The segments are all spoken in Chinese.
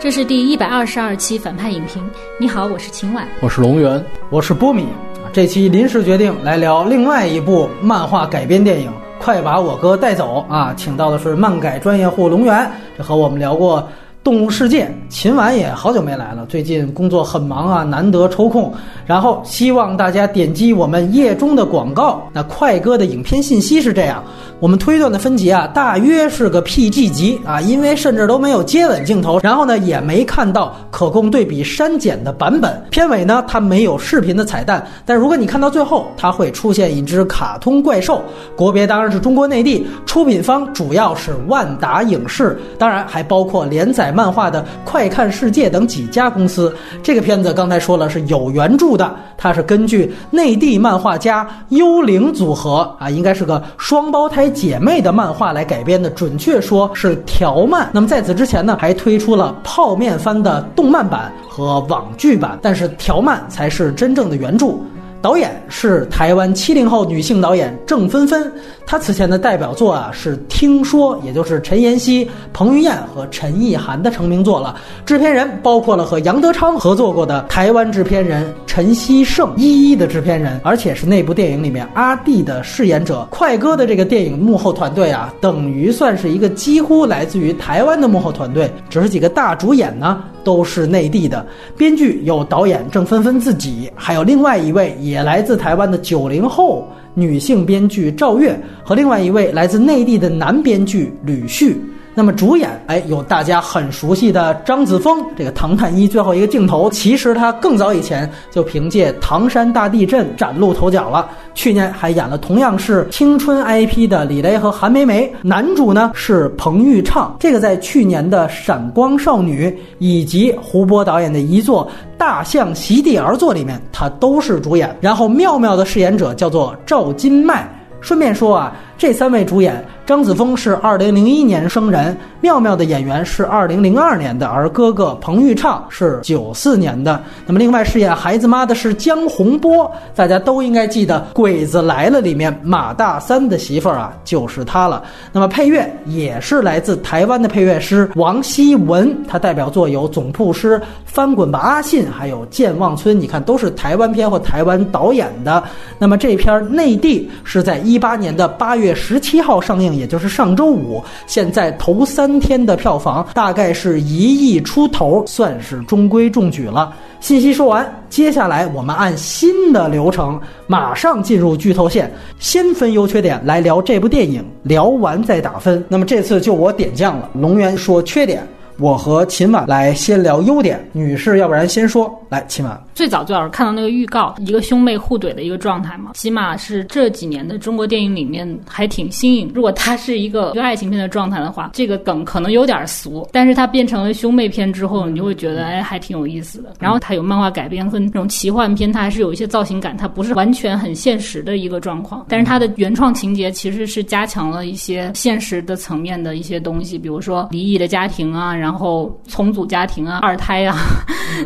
这是第一百二十二期反派影评。你好，我是秦婉，我是龙源，我是波米。这期临时决定来聊另外一部漫画改编电影《快把我哥带走》啊，请到的是漫改专业户龙源，这和我们聊过。动物世界，秦晚也好久没来了，最近工作很忙啊，难得抽空。然后希望大家点击我们页中的广告。那快哥的影片信息是这样：我们推断的分级啊，大约是个 PG 级啊，因为甚至都没有接吻镜头，然后呢也没看到可供对比删减的版本。片尾呢，它没有视频的彩蛋，但如果你看到最后，它会出现一只卡通怪兽。国别当然是中国内地，出品方主要是万达影视，当然还包括连载。漫画的快看世界等几家公司，这个片子刚才说了是有原著的，它是根据内地漫画家幽灵组合啊，应该是个双胞胎姐妹的漫画来改编的，准确说是条漫。那么在此之前呢，还推出了泡面番的动漫版和网剧版，但是条漫才是真正的原著。导演是台湾七零后女性导演郑芬芬，他此前的代表作啊是《听说》，也就是陈妍希、彭于晏和陈意涵的成名作了。制片人包括了和杨德昌合作过的台湾制片人陈希胜，一一的制片人，而且是那部电影里面阿弟的饰演者。快哥的这个电影幕后团队啊，等于算是一个几乎来自于台湾的幕后团队，只是几个大主演呢。都是内地的编剧，有导演郑芬芬自己，还有另外一位也来自台湾的九零后女性编剧赵月，和另外一位来自内地的男编剧吕旭。那么主演哎，有大家很熟悉的张子枫，这个《唐探一》最后一个镜头，其实他更早以前就凭借《唐山大地震》崭露头角了。去年还演了同样是青春 IP 的李雷和韩梅梅，男主呢是彭昱畅，这个在去年的《闪光少女》以及胡波导演的一作《大象席地而坐》里面，他都是主演。然后妙妙的饰演者叫做赵金麦。顺便说啊，这三位主演。张子枫是二零零一年生人，妙妙的演员是二零零二年的，而哥哥彭昱畅是九四年的。那么，另外饰演孩子妈的是江洪波，大家都应该记得《鬼子来了》里面马大三的媳妇儿啊，就是他了。那么，配乐也是来自台湾的配乐师王希文，他代表作有《总铺师》《翻滚吧阿信》，还有《健忘村》，你看都是台湾片或台湾导演的。那么，这片内地是在一八年的八月月十七号上映。也就是上周五，现在头三天的票房大概是一亿出头，算是中规中矩了。信息说完，接下来我们按新的流程，马上进入剧透线，先分优缺点来聊这部电影，聊完再打分。那么这次就我点将了，龙源说缺点。我和秦晚来先聊优点，女士，要不然先说。来，秦晚，最早最早看到那个预告，一个兄妹互怼的一个状态嘛，起码是这几年的中国电影里面还挺新颖。如果它是一个一个爱情片的状态的话，这个梗可能有点俗，但是它变成了兄妹片之后，你就会觉得哎，还挺有意思的。然后它有漫画改编和那种奇幻片，它还是有一些造型感，它不是完全很现实的一个状况。但是它的原创情节其实是加强了一些现实的层面的一些东西，比如说离异的家庭啊，然后。然后重组家庭啊，二胎啊，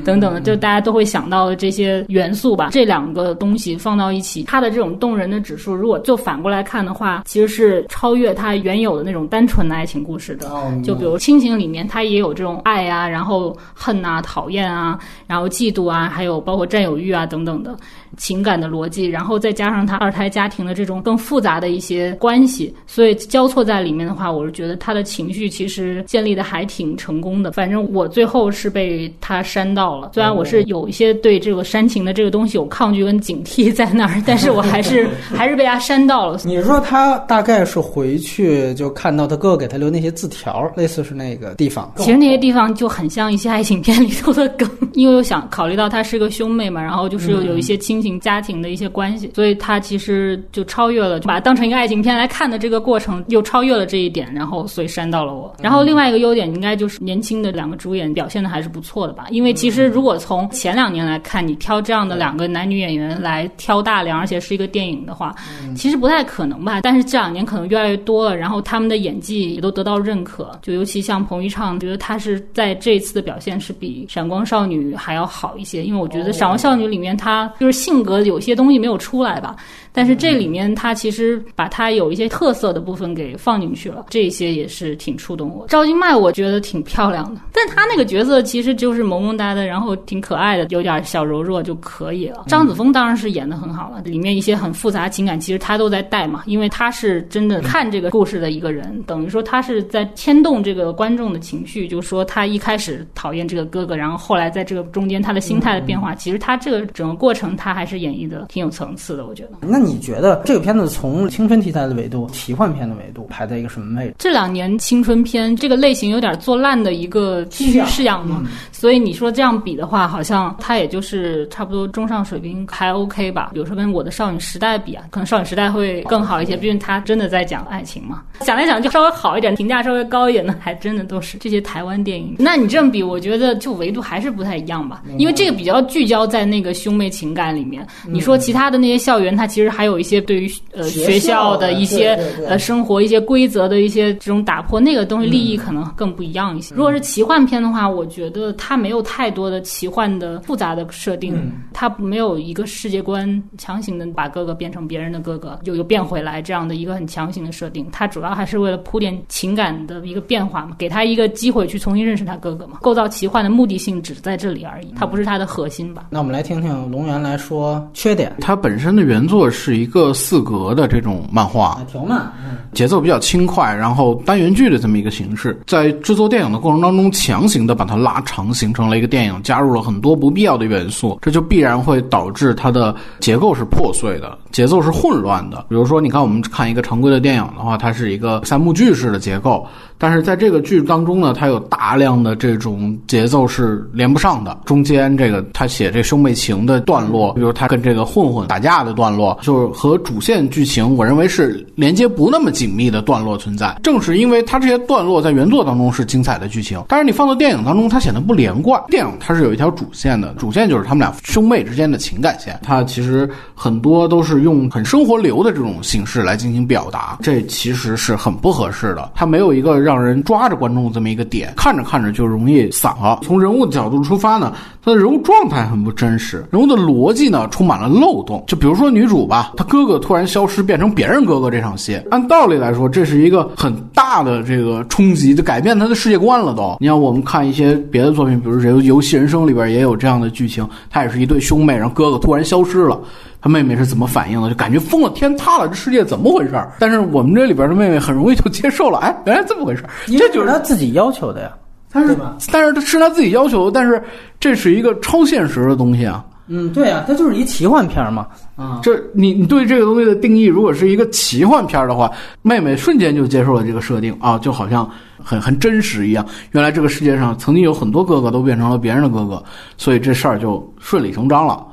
等等的，就大家都会想到的这些元素吧。这两个东西放到一起，它的这种动人的指数，如果就反过来看的话，其实是超越它原有的那种单纯的爱情故事的。就比如亲情里面，它也有这种爱啊，然后恨啊，讨厌啊，然后嫉妒啊，还有包括占有欲啊等等的。情感的逻辑，然后再加上他二胎家庭的这种更复杂的一些关系，所以交错在里面的话，我是觉得他的情绪其实建立的还挺成功的。反正我最后是被他煽到了，虽然我是有一些对这个煽情的这个东西有抗拒跟警惕在那儿，但是我还是 还是被他煽到了。你说他大概是回去就看到他哥哥给他留那些字条，类似是那个地方。其实那些地方就很像一些爱情片里头的梗，因为我想考虑到他是个兄妹嘛，然后就是有一些亲。家庭的一些关系，所以他其实就超越了，就把它当成一个爱情片来看的这个过程，又超越了这一点，然后所以删到了我。然后另外一个优点应该就是年轻的两个主演表现的还是不错的吧？因为其实如果从前两年来看，你挑这样的两个男女演员来挑大梁，而且是一个电影的话，其实不太可能吧？但是这两年可能越来越多了，然后他们的演技也都得到认可，就尤其像彭昱畅，觉得他是在这一次的表现是比《闪光少女》》还要好一些，因为我觉得《闪光少女》里面他就是性格有些东西没有出来吧。但是这里面他其实把他有一些特色的部分给放进去了，这些也是挺触动我。赵今麦我觉得挺漂亮的，但她那个角色其实就是萌萌哒的，然后挺可爱的，有点小柔弱就可以了。张子枫当然是演的很好了，里面一些很复杂情感其实他都在带嘛，因为他是真的看这个故事的一个人，等于说他是在牵动这个观众的情绪，就是说他一开始讨厌这个哥哥，然后后来在这个中间他的心态的变化，其实他这个整个过程他还是演绎的挺有层次的，我觉得。那。你觉得这个片子从青春题材的维度、奇幻片的维度排在一个什么位置？这两年青春片这个类型有点做烂的一个趋势样嘛，所以你说这样比的话，好像它也就是差不多中上水平，还 OK 吧。比如说跟《我的少女时代》比啊，可能《少女时代》会更好一些，毕竟它真的在讲爱情嘛。想来想就稍微好一点，评价稍微高一点的，还真的都是这些台湾电影。那你这么比，我觉得就维度还是不太一样吧，因为这个比较聚焦在那个兄妹情感里面。你说其他的那些校园，它其实还有一些对于呃学校的一些呃生活一些规则的一些这种打破，那个东西利益可能更不一样一些。如果是奇幻片的话，我觉得它没有太多的奇幻的复杂的设定，它没有一个世界观强行的把哥哥变成别人的哥哥又又变回来这样的一个很强行的设定。它主要还是为了铺垫情感的一个变化嘛，给他一个机会去重新认识他哥哥嘛。构造奇幻的目的性只在这里而已，它不是它的核心吧？那我们来听听龙源来说缺点。它本身的原作是一个四格的这种漫画，条漫，节奏比较轻快，然后单元剧的这么一个形式，在制作电影的过程当中，强行的把它拉长，形成了一个电影，加入了很多不必要的元素，这就必然会导致它的结构是破碎的，节奏是混乱的。比如说，你看我们看一个常规的电影的话，它是一个三幕剧式的结构。但是在这个剧当中呢，它有大量的这种节奏是连不上的。中间这个他写这兄妹情的段落，比如他跟这个混混打架的段落，就是和主线剧情，我认为是连接不那么紧密的段落存在。正是因为它这些段落在原作当中是精彩的剧情，但是你放到电影当中，它显得不连贯。电影它是有一条主线的，主线就是他们俩兄妹之间的情感线。它其实很多都是用很生活流的这种形式来进行表达，这其实是很不合适的。它没有一个让让人抓着观众这么一个点，看着看着就容易散了。从人物的角度出发呢，他的人物状态很不真实，人物的逻辑呢充满了漏洞。就比如说女主吧，她哥哥突然消失变成别人哥哥这场戏，按道理来说这是一个很大的这个冲击，就改变他的世界观了都。你像我们看一些别的作品，比如《游游戏人生》里边也有这样的剧情，他也是一对兄妹，然后哥哥突然消失了。他妹妹是怎么反应的？就感觉疯了，天塌了，这世界怎么回事？但是我们这里边的妹妹很容易就接受了，哎，原来这么回事，这就是他自己要求的呀。但是，但是他是他自己要求，但是这是一个超现实的东西啊。嗯，对啊，它就是一奇幻片嘛。啊，这你你对这个东西的定义，如果是一个奇幻片的话，妹妹瞬间就接受了这个设定啊，就好像很很真实一样。原来这个世界上曾经有很多哥哥都变成了别人的哥哥，所以这事儿就顺理成章了。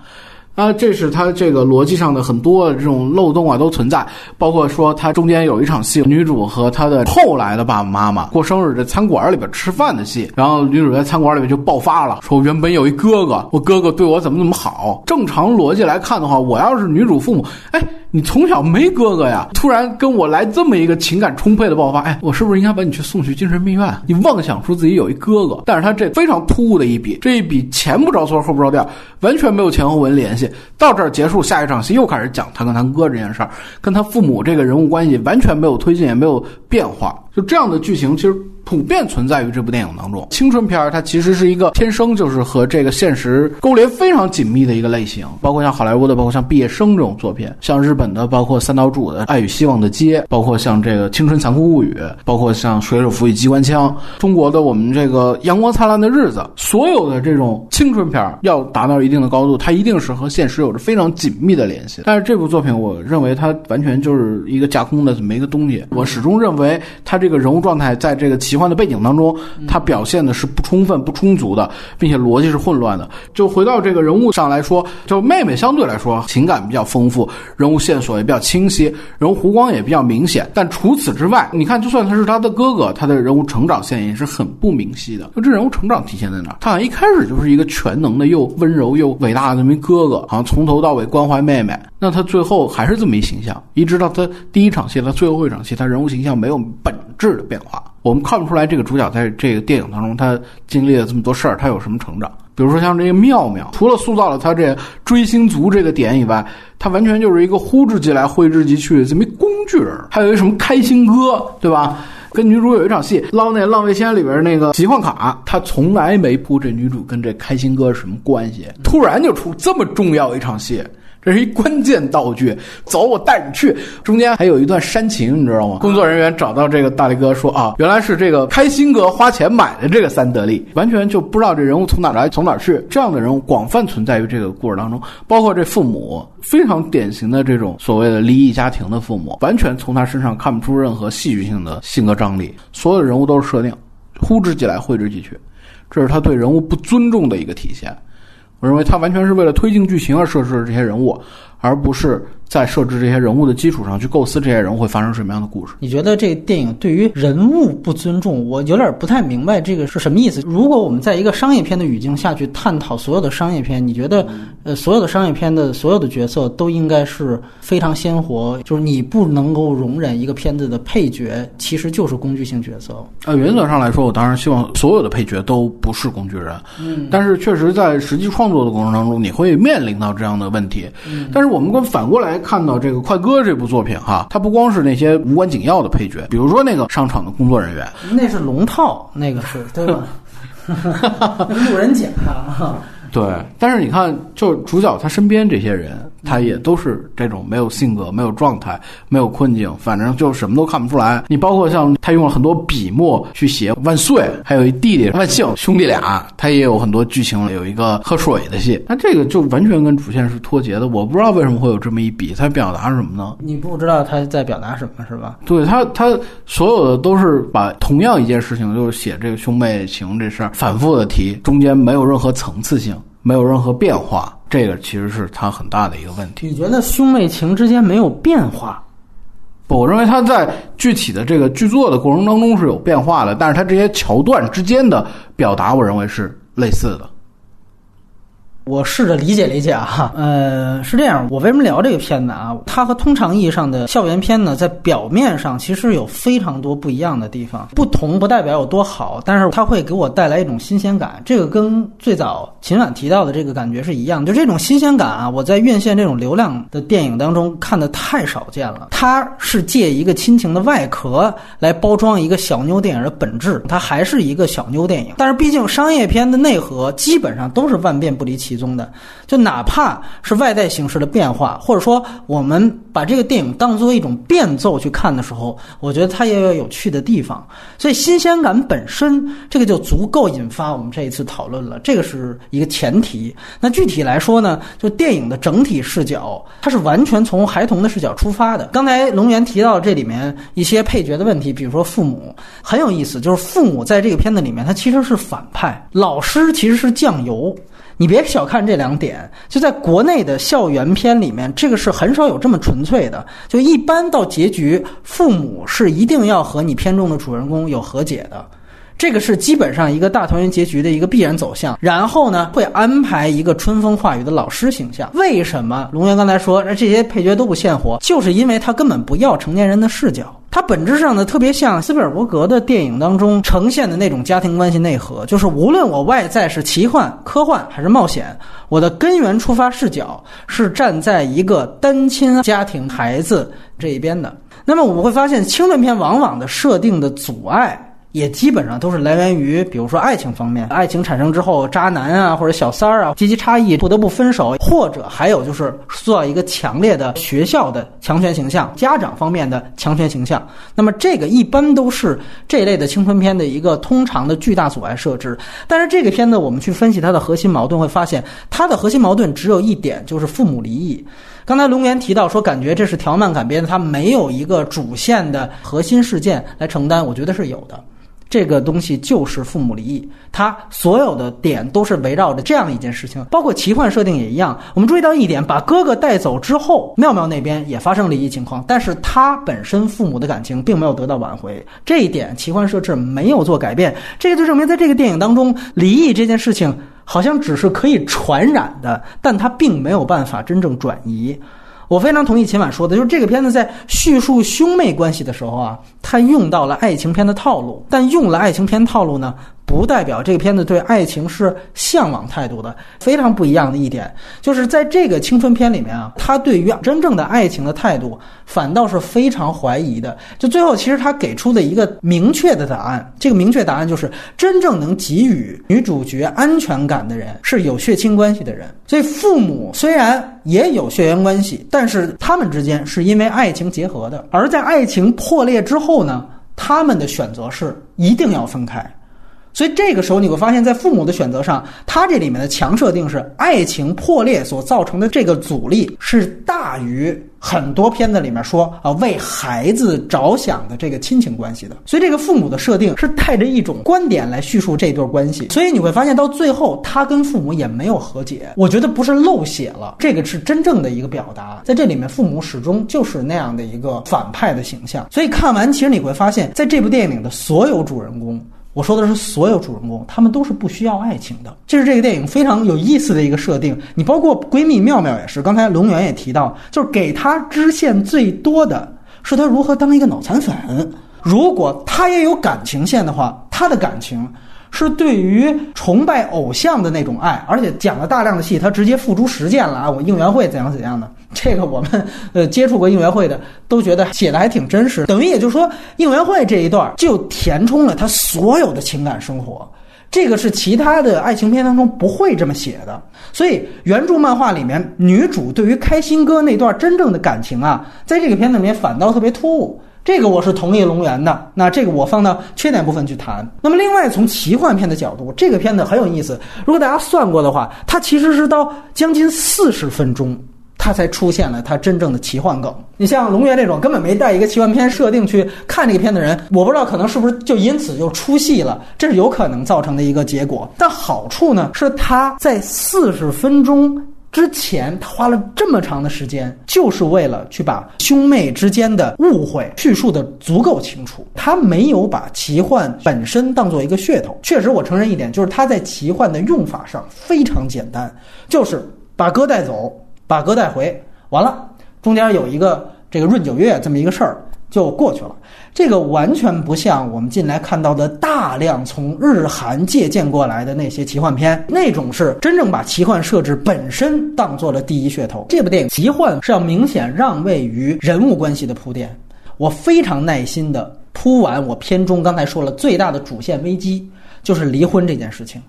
那，这是他这个逻辑上的很多这种漏洞啊，都存在。包括说，他中间有一场戏，女主和她的后来的爸爸妈妈过生日，在餐馆里边吃饭的戏。然后女主在餐馆里面就爆发了，说：“原本有一哥哥，我哥哥对我怎么怎么好。”正常逻辑来看的话，我要是女主父母，哎。你从小没哥哥呀，突然跟我来这么一个情感充沛的爆发，哎，我是不是应该把你去送去精神病院？你妄想出自己有一哥哥，但是他这非常突兀的一笔，这一笔前不着村后不着店，完全没有前后文联系。到这儿结束，下一场戏又开始讲他跟他哥这件事儿，跟他父母这个人物关系完全没有推进，也没有变化。就这样的剧情，其实。普遍存在于这部电影当中。青春片儿它其实是一个天生就是和这个现实勾连非常紧密的一个类型，包括像好莱坞的，包括像《毕业生》这种作品，像日本的，包括三岛主的《爱与希望的街》，包括像这个《青春残酷物语》，包括像《水手服与机关枪》，中国的我们这个《阳光灿烂的日子》，所有的这种青春片儿要达到一定的高度，它一定是和现实有着非常紧密的联系。但是这部作品，我认为它完全就是一个架空的这么一个东西。我始终认为它这个人物状态在这个奇幻的背景当中。它表现的是不充分、不充足的，并且逻辑是混乱的。就回到这个人物上来说，就妹妹相对来说情感比较丰富，人物线索也比较清晰，人物弧光也比较明显。但除此之外，你看，就算他是他的哥哥，他的人物成长线也是很不明晰的。就这人物成长体现在哪？他好像一开始就是一个全能的、又温柔又伟大的那么一哥哥，好像从头到尾关怀妹妹。那他最后还是这么一形象，一直到他第一场戏，他最后一场戏，他人物形象没有本质的变化。我们看不出来这个主角在这个电影当中他经历了这么多事儿，他有什么成长？比如说像这个妙妙，除了塑造了他这追星族这个点以外，他完全就是一个呼之即来挥之即去的这么一工具人。还有一什么开心哥，对吧？跟女主有一场戏，捞那浪味仙里边那个集换卡，他从来没铺这女主跟这开心哥是什么关系，突然就出这么重要一场戏。这是一关键道具，走，我带你去。中间还有一段煽情，你知道吗？工作人员找到这个大力哥说啊，原来是这个开心哥花钱买的这个三得利，完全就不知道这人物从哪来，从哪去。这样的人物广泛存在于这个故事当中，包括这父母，非常典型的这种所谓的离异家庭的父母，完全从他身上看不出任何戏剧性的性格张力。所有人物都是设定，呼之即来，挥之即去，这是他对人物不尊重的一个体现。我认为他完全是为了推进剧情而设置的这些人物，而不是。在设置这些人物的基础上去构思这些人物会发生什么样的故事？你觉得这个电影对于人物不尊重，我有点不太明白这个是什么意思。如果我们在一个商业片的语境下去探讨所有的商业片，你觉得呃所有的商业片的所有的角色都应该是非常鲜活，就是你不能够容忍一个片子的配角其实就是工具性角色。呃，原则上来说，我当然希望所有的配角都不是工具人。嗯，但是确实在实际创作的过程当中，你会面临到这样的问题。嗯，但是我们跟反过来。看到这个《快歌》这部作品哈，它不光是那些无关紧要的配角，比如说那个商场的工作人员，那是龙套，那个是对吧？路人甲。对，但是你看，就主角他身边这些人，他也都是这种没有性格、没有状态、没有困境，反正就什么都看不出来。你包括像他用了很多笔墨去写万岁，还有一弟弟万幸兄弟俩，他也有很多剧情有一个喝水的戏，那这个就完全跟主线是脱节的。我不知道为什么会有这么一笔，他表达什么呢？你不知道他在表达什么是吧？对他，他所有的都是把同样一件事情，就是写这个兄妹情这事儿反复的提，中间没有任何层次性。没有任何变化，这个其实是他很大的一个问题。你觉得兄妹情之间没有变化？不，我认为他在具体的这个剧作的过程当中是有变化的，但是他这些桥段之间的表达，我认为是类似的。我试着理解理解啊，呃，是这样。我为什么聊这个片子啊？它和通常意义上的校园片呢，在表面上其实有非常多不一样的地方。不同不代表有多好，但是它会给我带来一种新鲜感。这个跟最早秦晚提到的这个感觉是一样。就这种新鲜感啊，我在院线这种流量的电影当中看的太少见了。它是借一个亲情的外壳来包装一个小妞电影的本质，它还是一个小妞电影。但是毕竟商业片的内核基本上都是万变不离其。中的，就哪怕是外在形式的变化，或者说我们把这个电影当做一种变奏去看的时候，我觉得它也有有趣的地方。所以新鲜感本身，这个就足够引发我们这一次讨论了。这个是一个前提。那具体来说呢，就电影的整体视角，它是完全从孩童的视角出发的。刚才龙源提到这里面一些配角的问题，比如说父母很有意思，就是父母在这个片子里面，他其实是反派，老师其实是酱油。你别小看这两点，就在国内的校园片里面，这个是很少有这么纯粹的。就一般到结局，父母是一定要和你片中的主人公有和解的。这个是基本上一个大团圆结局的一个必然走向，然后呢会安排一个春风化雨的老师形象。为什么龙源刚才说那这些配角都不鲜活？就是因为他根本不要成年人的视角，他本质上呢特别像斯皮尔伯格的电影当中呈现的那种家庭关系内核，就是无论我外在是奇幻、科幻还是冒险，我的根源出发视角是站在一个单亲家庭孩子这一边的。那么我们会发现，青春片往往的设定的阻碍。也基本上都是来源于，比如说爱情方面，爱情产生之后，渣男啊或者小三儿啊，阶级差异不得不分手，或者还有就是塑造一个强烈的学校的强权形象，家长方面的强权形象。那么这个一般都是这类的青春片的一个通常的巨大阻碍设置。但是这个片子我们去分析它的核心矛盾，会发现它的核心矛盾只有一点，就是父母离异。刚才龙岩提到说，感觉这是条漫改编，它没有一个主线的核心事件来承担，我觉得是有的。这个东西就是父母离异，它所有的点都是围绕着这样一件事情，包括奇幻设定也一样。我们注意到一点，把哥哥带走之后，妙妙那边也发生离异情况，但是他本身父母的感情并没有得到挽回，这一点奇幻设置没有做改变。这个就证明，在这个电影当中，离异这件事情好像只是可以传染的，但它并没有办法真正转移。我非常同意秦晚说的，就是这个片子在叙述兄妹关系的时候啊，他用到了爱情片的套路，但用了爱情片套路呢。不代表这个片子对爱情是向往态度的。非常不一样的一点，就是在这个青春片里面啊，他对于真正的爱情的态度反倒是非常怀疑的。就最后，其实他给出的一个明确的答案，这个明确答案就是真正能给予女主角安全感的人是有血亲关系的人。所以父母虽然也有血缘关系，但是他们之间是因为爱情结合的。而在爱情破裂之后呢，他们的选择是一定要分开。所以这个时候你会发现，在父母的选择上，他这里面的强设定是爱情破裂所造成的这个阻力是大于很多片子里面说啊为孩子着想的这个亲情关系的。所以这个父母的设定是带着一种观点来叙述这段关系。所以你会发现到最后，他跟父母也没有和解。我觉得不是漏写了，这个是真正的一个表达。在这里面，父母始终就是那样的一个反派的形象。所以看完，其实你会发现在这部电影的所有主人公。我说的是所有主人公，他们都是不需要爱情的，这是这个电影非常有意思的一个设定。你包括闺蜜妙妙也是，刚才龙源也提到，就是给她支线最多的是她如何当一个脑残粉。如果她也有感情线的话，她的感情。是对于崇拜偶像的那种爱，而且讲了大量的戏，他直接付诸实践了啊！我应援会怎样怎样的，这个我们呃接触过应援会的都觉得写的还挺真实。等于也就是说，应援会这一段就填充了他所有的情感生活，这个是其他的爱情片当中不会这么写的。所以原著漫画里面女主对于开心哥那段真正的感情啊，在这个片子里面反倒特别突兀。这个我是同意龙源的，那这个我放到缺点部分去谈。那么另外从奇幻片的角度，这个片子很有意思。如果大家算过的话，它其实是到将近四十分钟，它才出现了它真正的奇幻梗。你像龙源这种根本没带一个奇幻片设定去看这个片的人，我不知道可能是不是就因此就出戏了，这是有可能造成的一个结果。但好处呢，是它在四十分钟。之前他花了这么长的时间，就是为了去把兄妹之间的误会叙述的足够清楚。他没有把奇幻本身当做一个噱头。确实，我承认一点，就是他在奇幻的用法上非常简单，就是把哥带走，把哥带回，完了，中间有一个这个闰九月这么一个事儿就过去了。这个完全不像我们近来看到的大量从日韩借鉴过来的那些奇幻片，那种是真正把奇幻设置本身当做了第一噱头。这部电影奇幻是要明显让位于人物关系的铺垫。我非常耐心的铺完我片中刚才说了最大的主线危机就是离婚这件事情，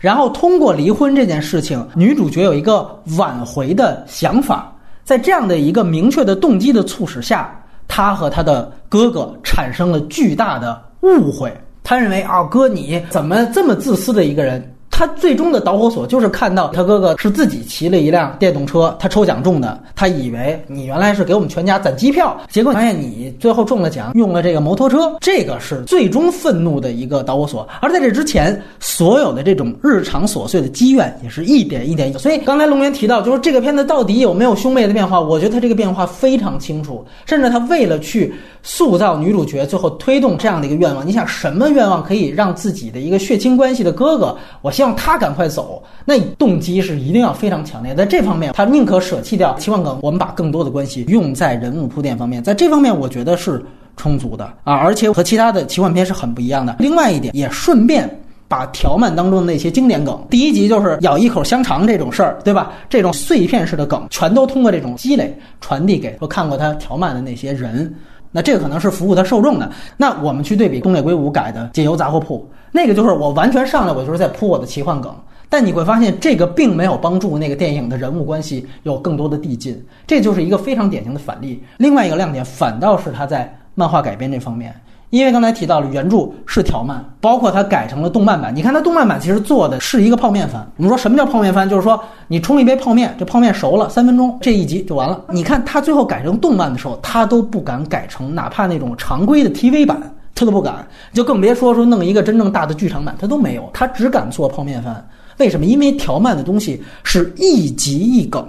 然后通过离婚这件事情，女主角有一个挽回的想法，在这样的一个明确的动机的促使下。他和他的哥哥产生了巨大的误会，他认为啊哥你怎么这么自私的一个人？他最终的导火索就是看到他哥哥是自己骑了一辆电动车，他抽奖中的，他以为你原来是给我们全家攒机票，结果发现你最后中了奖，用了这个摩托车，这个是最终愤怒的一个导火索。而在这之前，所有的这种日常琐碎的积怨也是一点一点。所以刚才龙源提到，就是这个片子到底有没有兄妹的变化？我觉得他这个变化非常清楚，甚至他为了去塑造女主角，最后推动这样的一个愿望。你想什么愿望可以让自己的一个血亲关系的哥哥，我希望。让他赶快走，那动机是一定要非常强烈。在这方面，他宁可舍弃掉奇幻梗，我们把更多的关系用在人物铺垫方面。在这方面，我觉得是充足的啊，而且和其他的奇幻片是很不一样的。另外一点，也顺便把条漫当中的那些经典梗，第一集就是咬一口香肠这种事儿，对吧？这种碎片式的梗，全都通过这种积累传递给我看过他条漫的那些人。那这个可能是服务它受众的。那我们去对比东野圭吾改的《解忧杂货铺》，那个就是我完全上来我就是在铺我的奇幻梗，但你会发现这个并没有帮助那个电影的人物关系有更多的递进，这就是一个非常典型的反例。另外一个亮点反倒是他在漫画改编这方面。因为刚才提到了原著是条漫，包括它改成了动漫版。你看它动漫版其实做的是一个泡面番。我们说什么叫泡面番？就是说你冲一杯泡面，这泡面熟了三分钟，这一集就完了。你看它最后改成动漫的时候，它都不敢改成哪怕那种常规的 TV 版，它都不敢，就更别说说弄一个真正大的剧场版，它都没有。它只敢做泡面番，为什么？因为条漫的东西是一集一梗。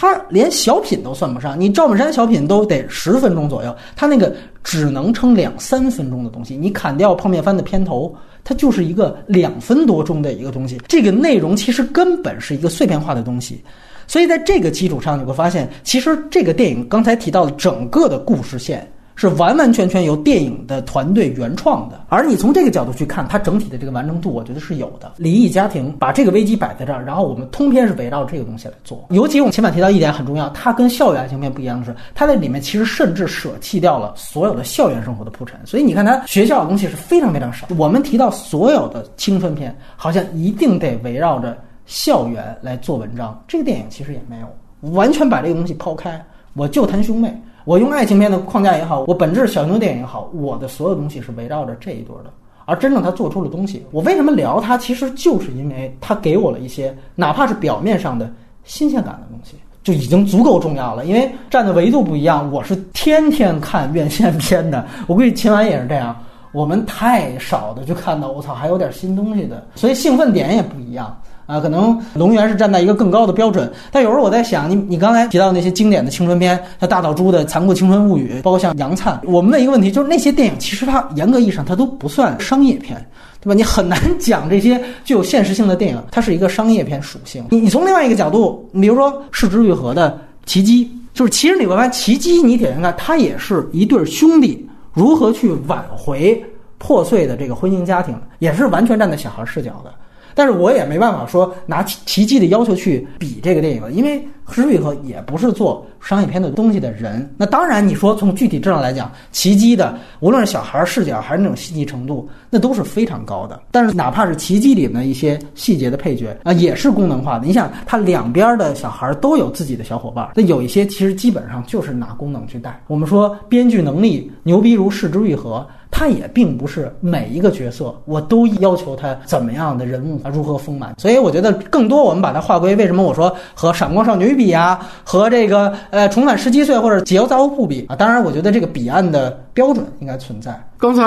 他连小品都算不上，你赵本山小品都得十分钟左右，他那个只能撑两三分钟的东西，你砍掉泡面番的片头，它就是一个两分多钟的一个东西。这个内容其实根本是一个碎片化的东西，所以在这个基础上，你会发现，其实这个电影刚才提到的整个的故事线是完完全全由电影的团队原创的。而你从这个角度去看，它整体的这个完成度，我觉得是有的。离异家庭把这个危机摆在这儿，然后我们通篇是围绕这个东西来做。尤其我们前面提到一点很重要，它跟校园爱情片不一样的是，它在里面其实甚至舍弃掉了所有的校园生活的铺陈。所以你看，它学校的东西是非常非常少。我们提到所有的青春片，好像一定得围绕着校园来做文章。这个电影其实也没有，完全把这个东西抛开，我就谈兄妹。我用爱情片的框架也好，我本质小牛电影也好，我的所有东西是围绕着这一对的。而真正他做出了东西，我为什么聊他？其实就是因为他给我了一些，哪怕是表面上的新鲜感的东西，就已经足够重要了。因为站的维度不一样，我是天天看院线片的，我估计秦晚也是这样。我们太少的就看到，我操，还有点新东西的，所以兴奋点也不一样。啊，可能龙源是站在一个更高的标准，但有时候我在想，你你刚才提到那些经典的青春片，像大岛渚的《残酷青春物语》，包括像杨灿，我们问一个问题，就是那些电影其实它严格意义上它都不算商业片，对吧？你很难讲这些具有现实性的电影，它是一个商业片属性。你你从另外一个角度，你比如说《逝之愈合》的《奇迹》，就是其实你会发现，《奇迹》你点开看，它也是一对兄弟如何去挽回破碎的这个婚姻家庭，也是完全站在小孩视角的。但是我也没办法说拿奇迹的要求去比这个电影了，因为施玉和也不是做商业片的东西的人。那当然，你说从具体质量来讲，奇迹的无论是小孩视角还是那种细腻程度，那都是非常高的。但是哪怕是奇迹里的一些细节的配角啊，也是功能化的。你想，他两边的小孩都有自己的小伙伴，那有一些其实基本上就是拿功能去带。我们说编剧能力牛逼如视之愈合。他也并不是每一个角色我都要求他怎么样的人物啊如何丰满，所以我觉得更多我们把它划归为什么我说和《闪光少女》啊，和这个呃《重返十七岁》或者《解忧杂货铺》比啊，当然我觉得这个彼岸的标准应该存在。刚才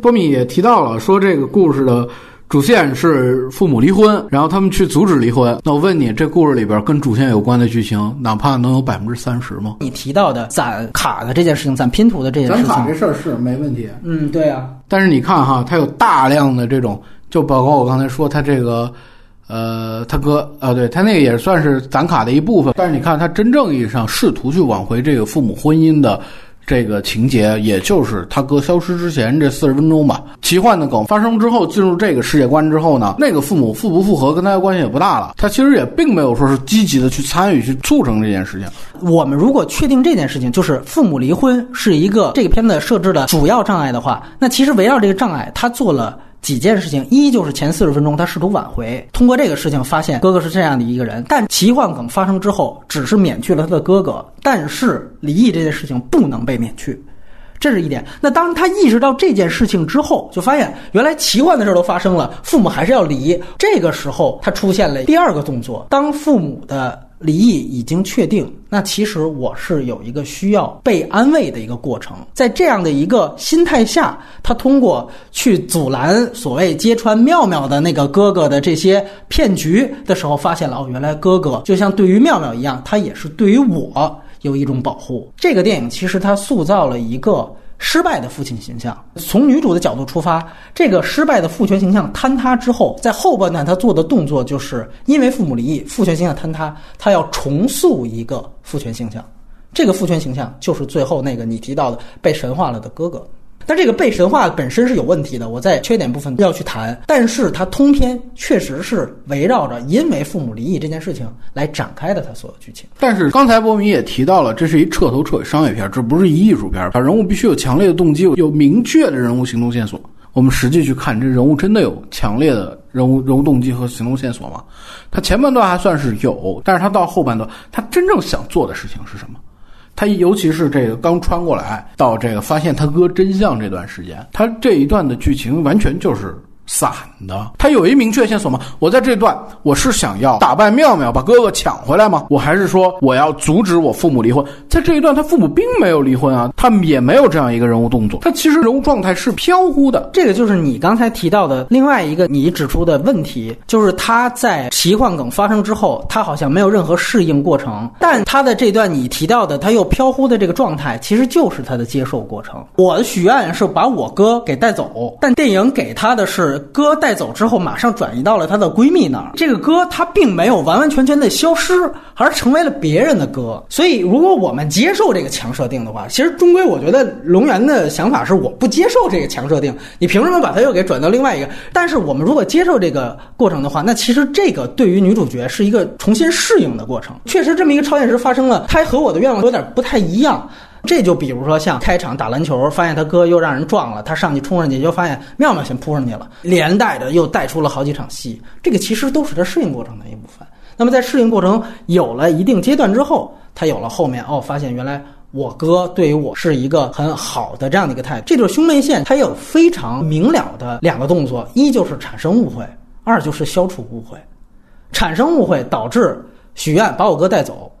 波米也提到了，说这个故事的。主线是父母离婚，然后他们去阻止离婚。那我问你，这故事里边跟主线有关的剧情，哪怕能有百分之三十吗？你提到的攒卡的这件事情，攒拼图的这件事情，攒卡这事儿是没问题。嗯，对啊。但是你看哈，它有大量的这种，就包括我刚才说它这个，呃，他哥啊，对他那个也算是攒卡的一部分。但是你看他真正意义上试图去挽回这个父母婚姻的。这个情节，也就是他哥消失之前这四十分钟吧。奇幻的梗发生之后，进入这个世界观之后呢，那个父母复不复合跟他关系也不大了。他其实也并没有说是积极的去参与去促成这件事情。我们如果确定这件事情就是父母离婚是一个这个片子设置的主要障碍的话，那其实围绕这个障碍，他做了。几件事情，一就是前四十分钟他试图挽回，通过这个事情发现哥哥是这样的一个人，但奇幻梗发生之后，只是免去了他的哥哥，但是离异这件事情不能被免去，这是一点。那当他意识到这件事情之后，就发现原来奇幻的事都发生了，父母还是要离。这个时候他出现了第二个动作，当父母的。离异已经确定，那其实我是有一个需要被安慰的一个过程。在这样的一个心态下，他通过去阻拦所谓揭穿妙妙的那个哥哥的这些骗局的时候，发现了哦，原来哥哥就像对于妙妙一样，他也是对于我有一种保护。这个电影其实它塑造了一个。失败的父亲形象，从女主的角度出发，这个失败的父权形象坍塌之后，在后半段她做的动作，就是因为父母离异，父权形象坍塌，她要重塑一个父权形象，这个父权形象就是最后那个你提到的被神化了的哥哥。但这个被神话本身是有问题的，我在缺点部分要去谈。但是它通篇确实是围绕着因为父母离异这件事情来展开的，它所有剧情。但是刚才波米也提到了，这是一彻头彻尾商业片，这不是一艺术片。人物必须有强烈的动机，有明确的人物行动线索。我们实际去看，这人物真的有强烈的人物人物动机和行动线索吗？他前半段还算是有，但是他到后半段，他真正想做的事情是什么？他尤其是这个刚穿过来到这个发现他哥真相这段时间，他这一段的剧情完全就是。散的，他有一明确线索吗？我在这段我是想要打败妙妙，把哥哥抢回来吗？我还是说我要阻止我父母离婚？在这一段，他父母并没有离婚啊，他们也没有这样一个人物动作，他其实人物状态是飘忽的。这个就是你刚才提到的另外一个你指出的问题，就是他在奇幻梗发生之后，他好像没有任何适应过程，但他的这段你提到的他又飘忽的这个状态，其实就是他的接受过程。我的许愿是把我哥给带走，但电影给他的是。哥带走之后，马上转移到了她的闺蜜那儿。这个哥他并没有完完全全的消失，而成为了别人的哥。所以，如果我们接受这个强设定的话，其实终归我觉得龙源的想法是我不接受这个强设定，你凭什么把他又给转到另外一个？但是我们如果接受这个过程的话，那其实这个对于女主角是一个重新适应的过程。确实，这么一个超现实发生了，它和我的愿望有点不太一样。这就比如说像开场打篮球，发现他哥又让人撞了，他上去冲上去，就发现妙妙先扑上去了，连带着又带出了好几场戏。这个其实都是他适应过程的一部分。那么在适应过程有了一定阶段之后，他有了后面哦，发现原来我哥对于我是一个很好的这样的一个态度。这就是兄妹线，它有非常明了的两个动作：一就是产生误会，二就是消除误会。产生误会导致许愿把我哥带走。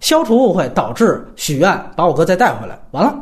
消除误会，导致许愿把我哥再带回来，完了，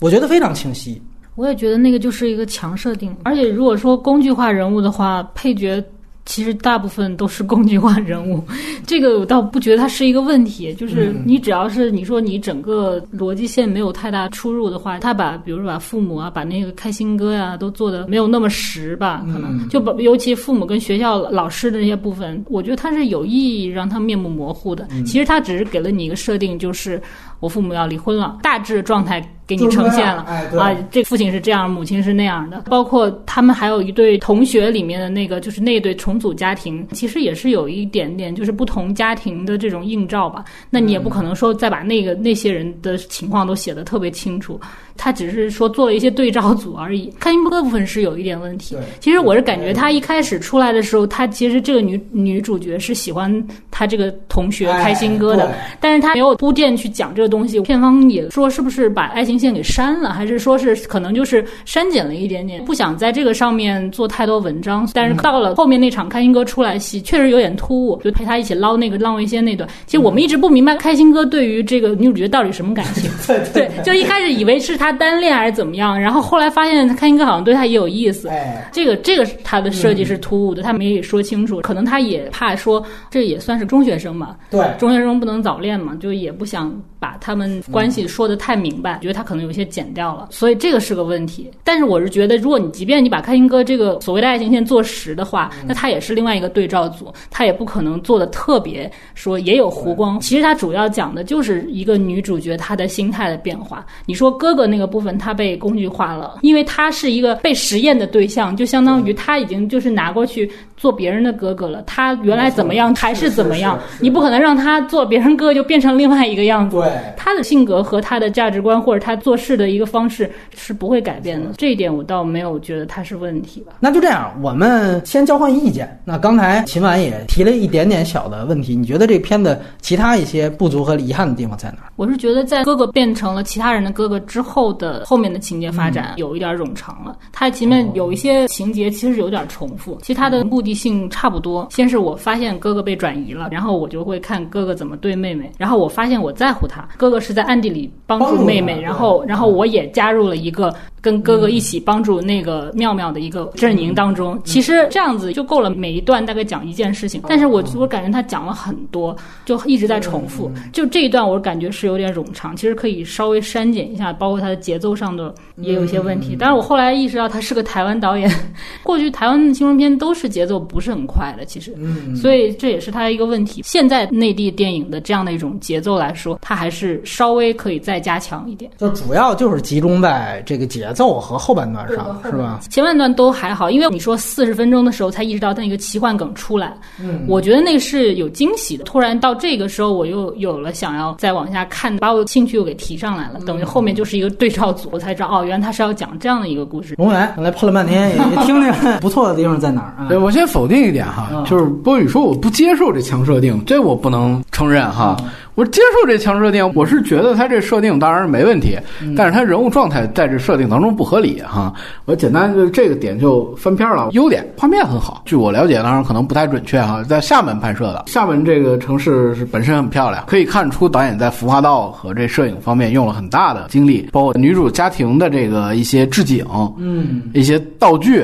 我觉得非常清晰。我也觉得那个就是一个强设定，而且如果说工具化人物的话，配角。其实大部分都是工具化人物，这个我倒不觉得它是一个问题。就是你只要是你说你整个逻辑线没有太大出入的话，他把比如说把父母啊，把那个开心歌呀都做的没有那么实吧，可能就把尤其父母跟学校老师的那些部分，我觉得他是有意义让他面目模糊的。其实他只是给了你一个设定，就是我父母要离婚了，大致状态。给你呈现了啊，这父亲是这样，母亲是那样的，包括他们还有一对同学里面的那个，就是那对重组家庭，其实也是有一点点就是不同家庭的这种映照吧。那你也不可能说再把那个那些人的情况都写得特别清楚。他只是说做了一些对照组而已，开心歌部分是有一点问题。其实我是感觉他一开始出来的时候，他其实这个女女主角是喜欢他这个同学开心哥的，但是他没有铺垫去讲这个东西。片方也说是不是把爱情线给删了，还是说是可能就是删减了一点点，不想在这个上面做太多文章。但是到了后面那场开心哥出来戏，确实有点突兀，就陪他一起捞那个浪味仙那段。其实我们一直不明白开心哥对于这个女主角到底什么感情。对，就一开始以为是他。他单恋还是怎么样？然后后来发现开心哥好像对他也有意思。哎，这个这个他的设计是突兀的，他没说清楚。可能他也怕说这也算是中学生嘛。对，中学生不能早恋嘛，就也不想把他们关系说的太明白，觉得他可能有些剪掉了，所以这个是个问题。但是我是觉得，如果你即便你把开心哥这个所谓的爱情线做实的话，那他也是另外一个对照组，他也不可能做的特别说也有弧光。其实他主要讲的就是一个女主角她的心态的变化。你说哥哥那。那个部分他被工具化了，因为他是一个被实验的对象，就相当于他已经就是拿过去做别人的哥哥了。他原来怎么样还是怎么样，你不可能让他做别人哥就变成另外一个样子。对，他的性格和他的价值观或者他做事的一个方式是不会改变的。这一点我倒没有觉得他是问题吧。那就这样，我们先交换意见。那刚才秦晚也提了一点点小的问题，你觉得这片子其他一些不足和遗憾的地方在哪？我是觉得在哥哥变成了其他人的哥哥之后。后的后面的情节发展有一点冗长了，他前面有一些情节其实有点重复，其实它的目的性差不多。先是我发现哥哥被转移了，然后我就会看哥哥怎么对妹妹，然后我发现我在乎他，哥哥是在暗地里帮助妹妹，然后然后我也加入了一个。跟哥哥一起帮助那个妙妙的一个阵营当中，其实这样子就够了。每一段大概讲一件事情，但是我我感觉他讲了很多，就一直在重复。就这一段，我感觉是有点冗长，其实可以稍微删减一下，包括他的节奏上的也有一些问题。但是我后来意识到他是个台湾导演，过去台湾的青春片都是节奏不是很快的，其实，所以这也是他一个问题。现在内地电影的这样的一种节奏来说，它还是稍微可以再加强一点。就主要就是集中在这个节。奏和后半段上是吧？前半段都还好，因为你说四十分钟的时候才意识到那个奇幻梗出来，嗯，我觉得那是有惊喜的。突然到这个时候，我又有了想要再往下看，把我兴趣又给提上来了。等于后面就是一个对照组，我才知道哦，原来他是要讲这样的一个故事。龙源，刚才喷了半天，也 听听不错的地方在哪儿啊？对我先否定一点哈，就是波宇说我不接受这强设定，这我不能承认哈。我接受这强设定，我是觉得他这设定当然是没问题，但是他人物状态在这设定当中不合理哈。我简单就这个点就翻篇了。优点，画面很好。据我了解，当然可能不太准确哈，在厦门拍摄的。厦门这个城市是本身很漂亮，可以看出导演在服化道和这摄影方面用了很大的精力，包括女主家庭的这个一些置景，嗯，一些道具，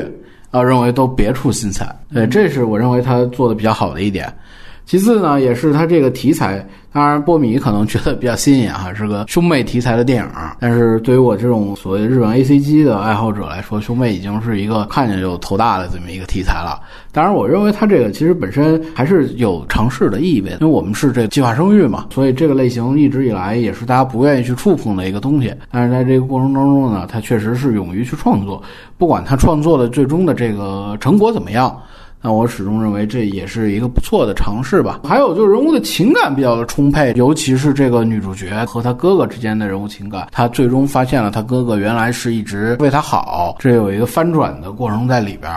啊，认为都别出心裁。对，这是我认为他做的比较好的一点。其次呢，也是它这个题材，当然波米可能觉得比较新颖哈，是个兄妹题材的电影。但是对于我这种所谓日本 A C G 的爱好者来说，兄妹已经是一个看见就头大的这么一个题材了。当然，我认为它这个其实本身还是有尝试的意味，因为我们是这计划生育嘛，所以这个类型一直以来也是大家不愿意去触碰的一个东西。但是在这个过程当中呢，他确实是勇于去创作，不管他创作的最终的这个成果怎么样。那我始终认为这也是一个不错的尝试吧。还有就是人物的情感比较的充沛，尤其是这个女主角和她哥哥之间的人物情感，她最终发现了她哥哥原来是一直为她好，这有一个翻转的过程在里边。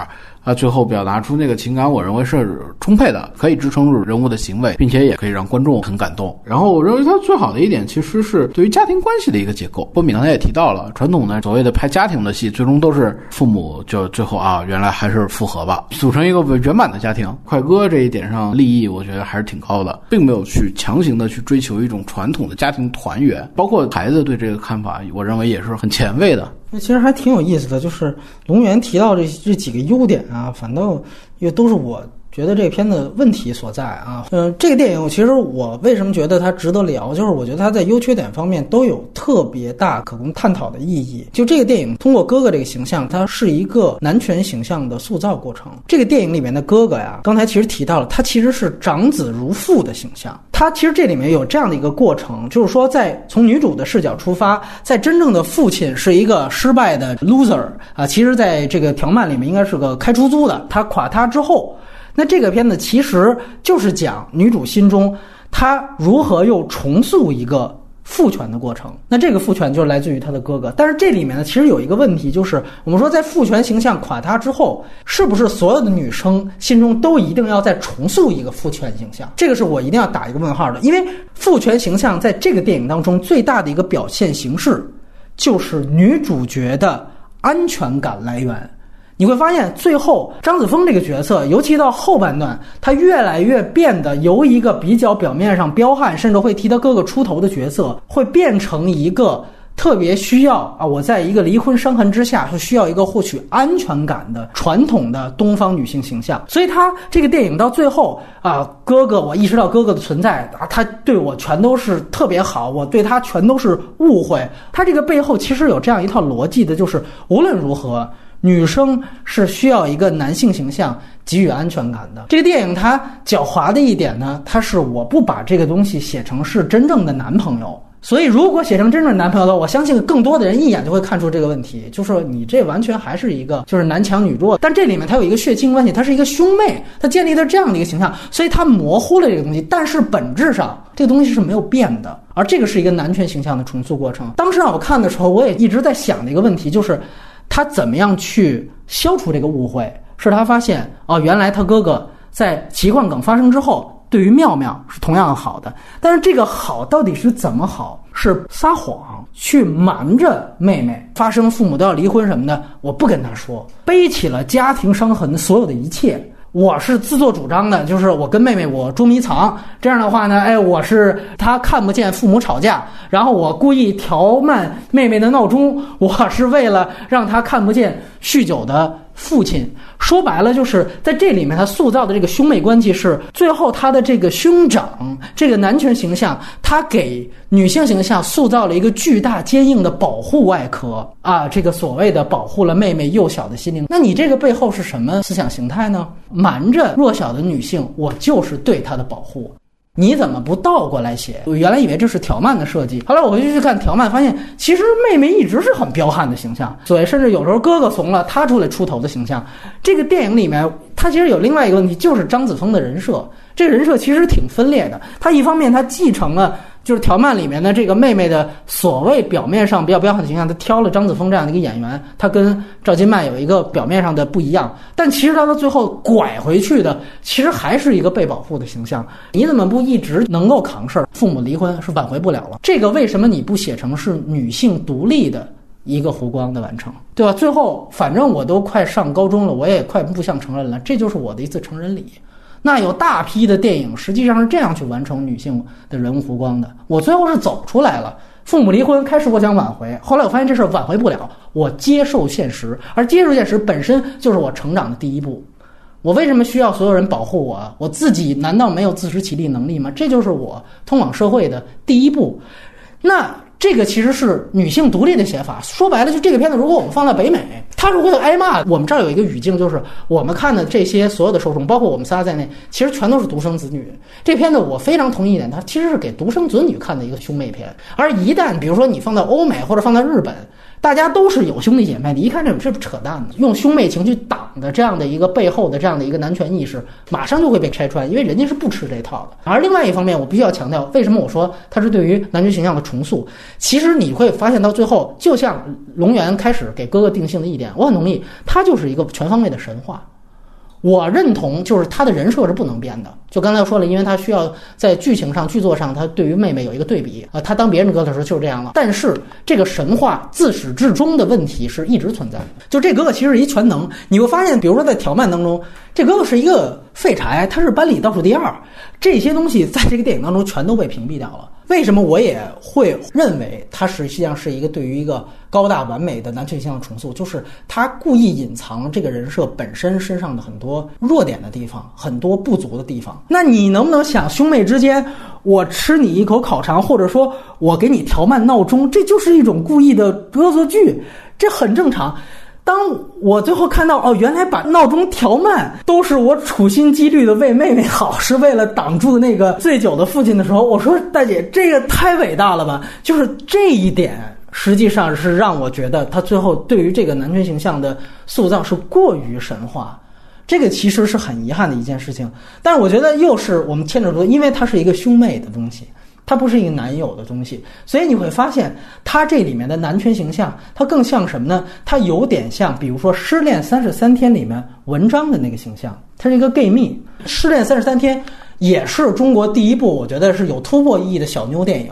他最后表达出那个情感，我认为是充沛的，可以支撑住人物的行为，并且也可以让观众很感动。然后我认为他最好的一点其实是对于家庭关系的一个结构。波米刚才也提到了，传统的所谓的拍家庭的戏，最终都是父母就最后啊，原来还是复合吧，组成一个圆满的家庭。快哥这一点上立意，我觉得还是挺高的，并没有去强行的去追求一种传统的家庭团圆。包括孩子对这个看法，我认为也是很前卫的。那其实还挺有意思的，就是龙源提到这这几个优点啊，反倒也都是我。觉得这片子问题所在啊，嗯，这个电影其实我为什么觉得它值得聊，就是我觉得它在优缺点方面都有特别大可供探讨的意义。就这个电影通过哥哥这个形象，它是一个男权形象的塑造过程。这个电影里面的哥哥呀，刚才其实提到了，他其实是长子如父的形象。他其实这里面有这样的一个过程，就是说在从女主的视角出发，在真正的父亲是一个失败的 loser 啊，其实在这个条漫里面应该是个开出租的，他垮塌之后。那这个片子其实就是讲女主心中她如何又重塑一个父权的过程。那这个父权就是来自于她的哥哥。但是这里面呢，其实有一个问题，就是我们说在父权形象垮塌之后，是不是所有的女生心中都一定要再重塑一个父权形象？这个是我一定要打一个问号的。因为父权形象在这个电影当中最大的一个表现形式，就是女主角的安全感来源。你会发现，最后张子枫这个角色，尤其到后半段，他越来越变得由一个比较表面上彪悍，甚至会替他哥哥出头的角色，会变成一个特别需要啊，我在一个离婚伤痕之下，是需要一个获取安全感的传统的东方女性形象。所以，他这个电影到最后啊，哥哥，我意识到哥哥的存在啊，他对我全都是特别好，我对他全都是误会。他这个背后其实有这样一套逻辑的，就是无论如何。女生是需要一个男性形象给予安全感的。这个电影它狡猾的一点呢，它是我不把这个东西写成是真正的男朋友。所以如果写成真正的男朋友的话，我相信更多的人一眼就会看出这个问题，就是你这完全还是一个就是男强女弱。但这里面它有一个血亲关系，它是一个兄妹，它建立的这样的一个形象，所以它模糊了这个东西。但是本质上这个东西是没有变的，而这个是一个男权形象的重塑过程。当时让我看的时候，我也一直在想的一个问题就是。他怎么样去消除这个误会？是他发现哦，原来他哥哥在奇幻梗发生之后，对于妙妙是同样好的。但是这个好到底是怎么好？是撒谎去瞒着妹妹，发生父母都要离婚什么的，我不跟他说，背起了家庭伤痕所有的一切。我是自作主张的，就是我跟妹妹我捉迷藏，这样的话呢，哎，我是他看不见父母吵架，然后我故意调慢妹妹的闹钟，我是为了让他看不见酗酒的。父亲说白了，就是在这里面他塑造的这个兄妹关系是最后他的这个兄长这个男权形象，他给女性形象塑造了一个巨大坚硬的保护外壳啊，这个所谓的保护了妹妹幼小的心灵。那你这个背后是什么思想形态呢？瞒着弱小的女性，我就是对她的保护。你怎么不倒过来写？我原来以为这是条漫的设计，后来我回去去看条漫，发现其实妹妹一直是很彪悍的形象，所以甚至有时候哥哥怂了，他出来出头的形象。这个电影里面，他其实有另外一个问题，就是张子枫的人设，这个人设其实挺分裂的。他一方面他继承了。就是条漫里面的这个妹妹的所谓表面上比较彪悍的形象，她挑了张子枫这样的一个演员，她跟赵今麦有一个表面上的不一样，但其实她到最后拐回去的，其实还是一个被保护的形象。你怎么不一直能够扛事儿？父母离婚是挽回不了了，这个为什么你不写成是女性独立的一个弧光的完成，对吧？最后反正我都快上高中了，我也快步向成人了，这就是我的一次成人礼。那有大批的电影实际上是这样去完成女性的人物弧光的。我最后是走出来了，父母离婚，开始我想挽回，后来我发现这事儿挽回不了，我接受现实，而接受现实本身就是我成长的第一步。我为什么需要所有人保护我？我自己难道没有自食其力能力吗？这就是我通往社会的第一步。那这个其实是女性独立的写法。说白了，就这个片子，如果我们放在北美，它如果有挨骂，我们这儿有一个语境，就是我们看的这些所有的受众，包括我们仨在内，其实全都是独生子女。这片子我非常同意一点，它其实是给独生子女看的一个兄妹片。而一旦比如说你放到欧美或者放到日本，大家都是有兄弟姐妹的，一看这这不扯淡的，用兄妹情去挡的这样的一个背后的这样的一个男权意识，马上就会被拆穿，因为人家是不吃这套的。而另外一方面，我必须要强调，为什么我说他是对于男权形象的重塑？其实你会发现到最后，就像龙源开始给哥哥定性的一点，我很同意，他就是一个全方位的神话。我认同，就是他的人设是不能变的。就刚才说了，因为他需要在剧情上、剧作上，他对于妹妹有一个对比啊。他当别人哥的时候就是这样了，但是这个神话自始至终的问题是一直存在。就这哥哥其实是一全能，你会发现，比如说在条漫当中，这哥哥是一个废柴，他是班里倒数第二，这些东西在这个电影当中全都被屏蔽掉了。为什么我也会认为它实际上是一个对于一个高大完美的男权形象重塑？就是他故意隐藏这个人设本身身上的很多弱点的地方，很多不足的地方。那你能不能想，兄妹之间，我吃你一口烤肠，或者说我给你调慢闹钟，这就是一种故意的恶作剧，这很正常。当我最后看到哦，原来把闹钟调慢都是我处心积虑的为妹妹好，是为了挡住那个醉酒的父亲的时候，我说大姐，这个太伟大了吧！就是这一点，实际上是让我觉得他最后对于这个男权形象的塑造是过于神话，这个其实是很遗憾的一件事情。但是我觉得又是我们牵扯出，因为它是一个兄妹的东西。它不是一个男友的东西，所以你会发现，它这里面的男权形象，它更像什么呢？它有点像，比如说《失恋三十三天》里面文章的那个形象，它是一个 gay 蜜。《失恋三十三天》也是中国第一部，我觉得是有突破意义的小妞电影。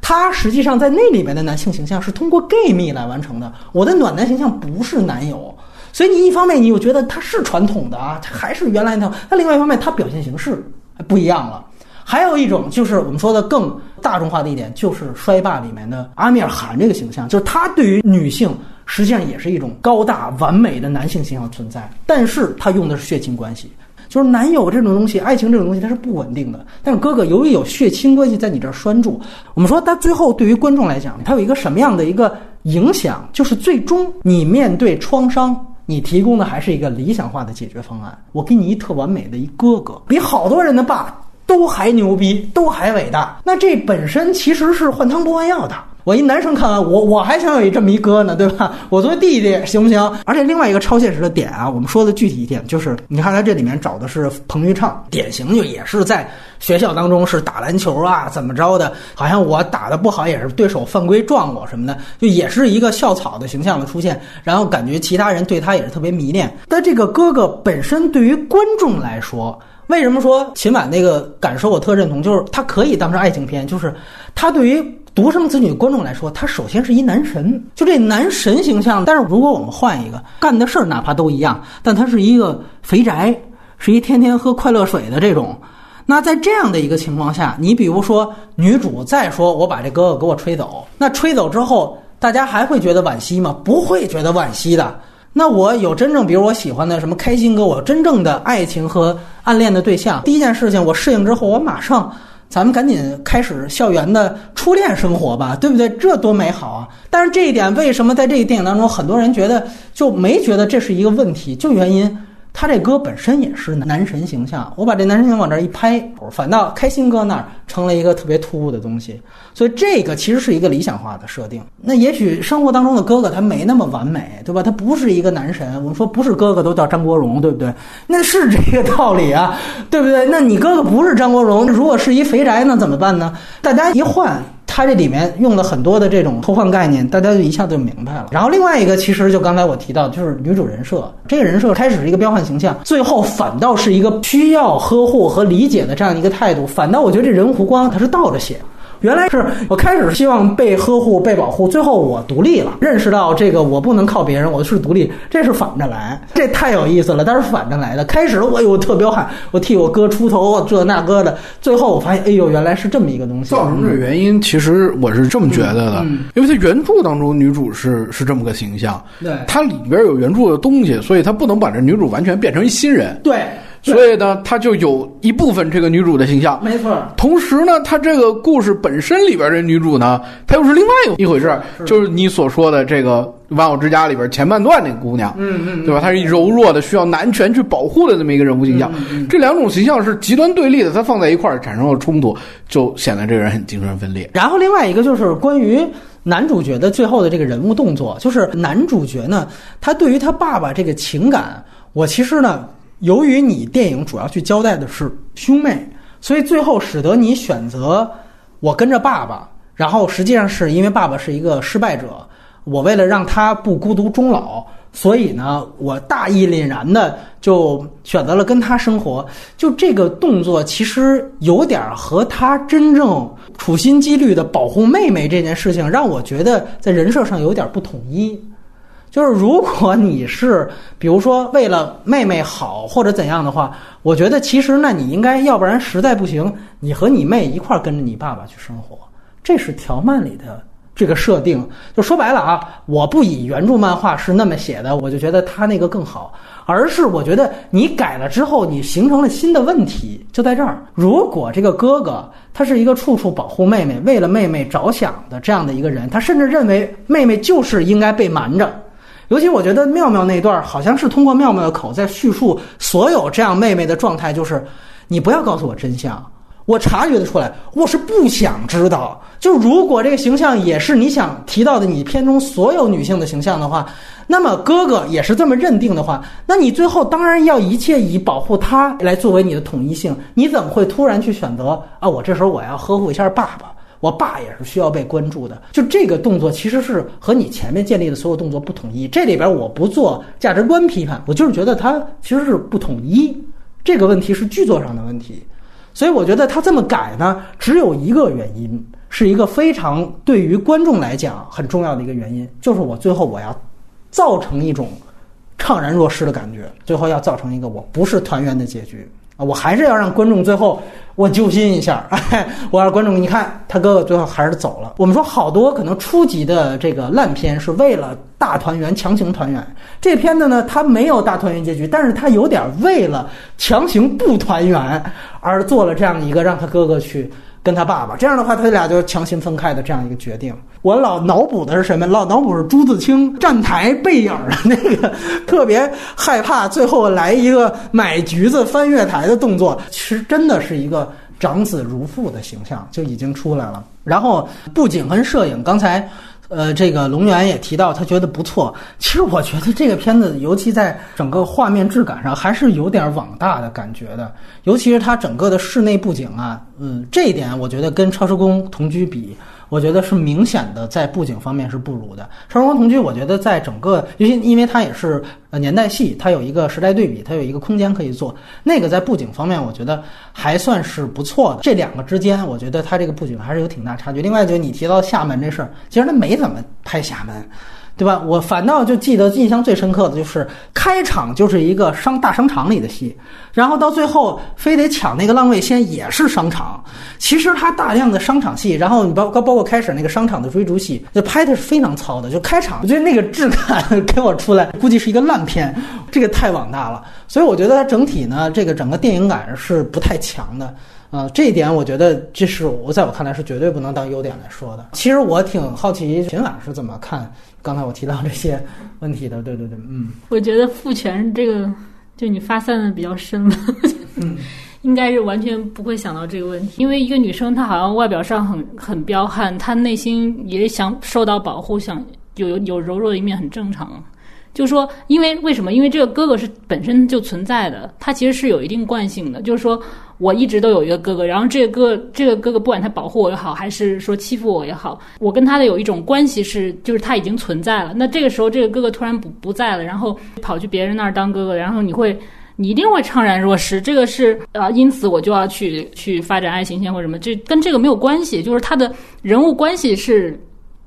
它实际上在那里面的男性形象是通过 gay 蜜来完成的。我的暖男形象不是男友，所以你一方面你又觉得它是传统的啊，它还是原来那套；那另外一方面，它表现形式不一样了。还有一种就是我们说的更大众化的一点，就是《衰霸》里面的阿米尔汗这个形象，就是他对于女性实际上也是一种高大完美的男性形象存在，但是他用的是血亲关系，就是男友这种东西，爱情这种东西它是不稳定的。但是哥哥由于有血亲关系在你这儿拴住，我们说他最后对于观众来讲，他有一个什么样的一个影响？就是最终你面对创伤，你提供的还是一个理想化的解决方案。我给你一特完美的一哥哥，比好多人的爸。都还牛逼，都还伟大，那这本身其实是换汤不换药的。我一男生看完，我我还想有一这么一哥呢，对吧？我作为弟弟行不行？而且另外一个超现实的点啊，我们说的具体一点，就是你看他这里面找的是彭昱畅，典型就也是在学校当中是打篮球啊，怎么着的？好像我打的不好，也是对手犯规撞我什么的，就也是一个校草的形象的出现。然后感觉其他人对他也是特别迷恋。但这个哥哥本身对于观众来说。为什么说秦晚那个感受我特认同？就是他可以当成爱情片，就是他对于独生子女观众来说，他首先是一男神，就这男神形象。但是如果我们换一个干的事儿，哪怕都一样，但他是一个肥宅，是一天天喝快乐水的这种，那在这样的一个情况下，你比如说女主再说我把这哥哥给我吹走，那吹走之后，大家还会觉得惋惜吗？不会觉得惋惜的。那我有真正，比如我喜欢的什么开心哥，我真正的爱情和暗恋的对象，第一件事情我适应之后，我马上，咱们赶紧开始校园的初恋生活吧，对不对？这多美好啊！但是这一点为什么在这个电影当中，很多人觉得就没觉得这是一个问题？就原因。他这歌本身也是男神形象，我把这男神形象往这一拍，反倒开心哥那儿成了一个特别突兀的东西，所以这个其实是一个理想化的设定。那也许生活当中的哥哥他没那么完美，对吧？他不是一个男神。我们说不是哥哥都叫张国荣，对不对？那是这个道理啊，对不对？那你哥哥不是张国荣，如果是一肥宅，那怎么办呢？大家一换。它这里面用了很多的这种偷换概念，大家就一下就明白了。然后另外一个，其实就刚才我提到，就是女主人设，这个人设开始是一个彪悍形象，最后反倒是一个需要呵护和理解的这样一个态度。反倒我觉得这人胡光他是倒着写。原来是我开始希望被呵护、被保护，最后我独立了，认识到这个我不能靠别人，我是独立，这是反着来，这太有意思了。但是反着来的，开始我有特彪悍，我替我哥出头，这那哥的，最后我发现，哎呦，原来是这么一个东西。造成这原因，其实我是这么觉得的，嗯因为它原著当中女主是是这么个形象，对它里边有原著的东西，所以它不能把这女主完全变成一新人，对，所以呢，它就有一部分这个女主的形象。没错，同时呢，它这个故事本身里边的女主呢，她又是另外一回事儿，就是你所说的这个《玩偶之家》里边前半段那个姑娘，嗯嗯，对吧？她是一柔弱的，需要男权去保护的这么一个人物形象。嗯这两种形象是极端对立的，它放在一块儿产生了冲突，就显得这个人很精神分裂。然后另外一个就是关于男主角的最后的这个人物动作，就是男主角呢，他对于他爸爸这个情感，我其实呢，由于你电影主要去交代的是兄妹，所以最后使得你选择我跟着爸爸，然后实际上是因为爸爸是一个失败者，我为了让他不孤独终老。所以呢，我大义凛然的就选择了跟他生活。就这个动作，其实有点和他真正处心积虑的保护妹妹这件事情，让我觉得在人设上有点不统一。就是如果你是比如说为了妹妹好或者怎样的话，我觉得其实那你应该，要不然实在不行，你和你妹一块跟着你爸爸去生活，这是条漫里的这个设定。就说白了啊，我不以原著漫画是那么写的，我就觉得他那个更好，而是我觉得你改了之后，你形成了新的问题，就在这儿。如果这个哥哥他是一个处处保护妹妹、为了妹妹着想的这样的一个人，他甚至认为妹妹就是应该被瞒着。尤其我觉得妙妙那段好像是通过妙妙的口在叙述所有这样妹妹的状态，就是你不要告诉我真相，我察觉得出来，我是不想知道。就如果这个形象也是你想提到的你片中所有女性的形象的话，那么哥哥也是这么认定的话，那你最后当然要一切以保护他来作为你的统一性。你怎么会突然去选择啊？我这时候我要呵护一下爸爸。我爸也是需要被关注的，就这个动作其实是和你前面建立的所有动作不统一。这里边我不做价值观批判，我就是觉得它其实是不统一。这个问题是剧作上的问题，所以我觉得他这么改呢，只有一个原因，是一个非常对于观众来讲很重要的一个原因，就是我最后我要造成一种怅然若失的感觉，最后要造成一个我不是团圆的结局啊，我还是要让观众最后我揪心一下，哎，我让观众你看他哥哥最后还是走了。我们说好多可能初级的这个烂片是为了大团圆强行团圆，这片子呢它没有大团圆结局，但是它有点为了强行不团圆而做了这样一个让他哥哥去。跟他爸爸这样的话，他俩就强行分开的这样一个决定。我老脑补的是什么？老脑补是朱自清站台背影的那个，特别害怕最后来一个买橘子翻月台的动作。其实真的是一个长子如父的形象就已经出来了。然后不仅跟摄影，刚才。呃，这个龙源也提到他觉得不错。其实我觉得这个片子，尤其在整个画面质感上，还是有点网大的感觉的。尤其是它整个的室内布景啊，嗯，这一点我觉得跟《超时空同居》比，我觉得是明显的在布景方面是不如的。《超时空同居》我觉得在整个，尤其因为它也是呃年代戏，它有一个时代对比，它有一个空间可以做。那个在布景方面，我觉得还算是不错的。这两个之间，我觉得它这个布景还是有挺大差距。另外，就你提到厦门这事儿，其实它没怎么拍厦门。对吧？我反倒就记得印象最深刻的就是开场就是一个商大商场里的戏，然后到最后非得抢那个浪味仙也是商场。其实它大量的商场戏，然后你包包包括开始那个商场的追逐戏，就拍的是非常糙的。就开场，我觉得那个质感 给我出来，估计是一个烂片，这个太网大了。所以我觉得它整体呢，这个整个电影感是不太强的。啊，这一点我觉得这是我在我看来是绝对不能当优点来说的。其实我挺好奇秦晚是怎么看刚才我提到这些问题的。对对对，嗯，我觉得父权这个，就你发散的比较深了，嗯，应该是完全不会想到这个问题。因为一个女生，她好像外表上很很彪悍，她内心也想受到保护，想有有有柔弱的一面，很正常。就是说，因为为什么？因为这个哥哥是本身就存在的，他其实是有一定惯性的。就是说我一直都有一个哥哥，然后这个哥这个哥哥不管他保护我也好，还是说欺负我也好，我跟他的有一种关系是，就是他已经存在了。那这个时候，这个哥哥突然不不在了，然后跑去别人那儿当哥哥，然后你会。你一定会怅然若失。这个是呃，因此我就要去去发展爱情线或者什么，这跟这个没有关系，就是他的人物关系是。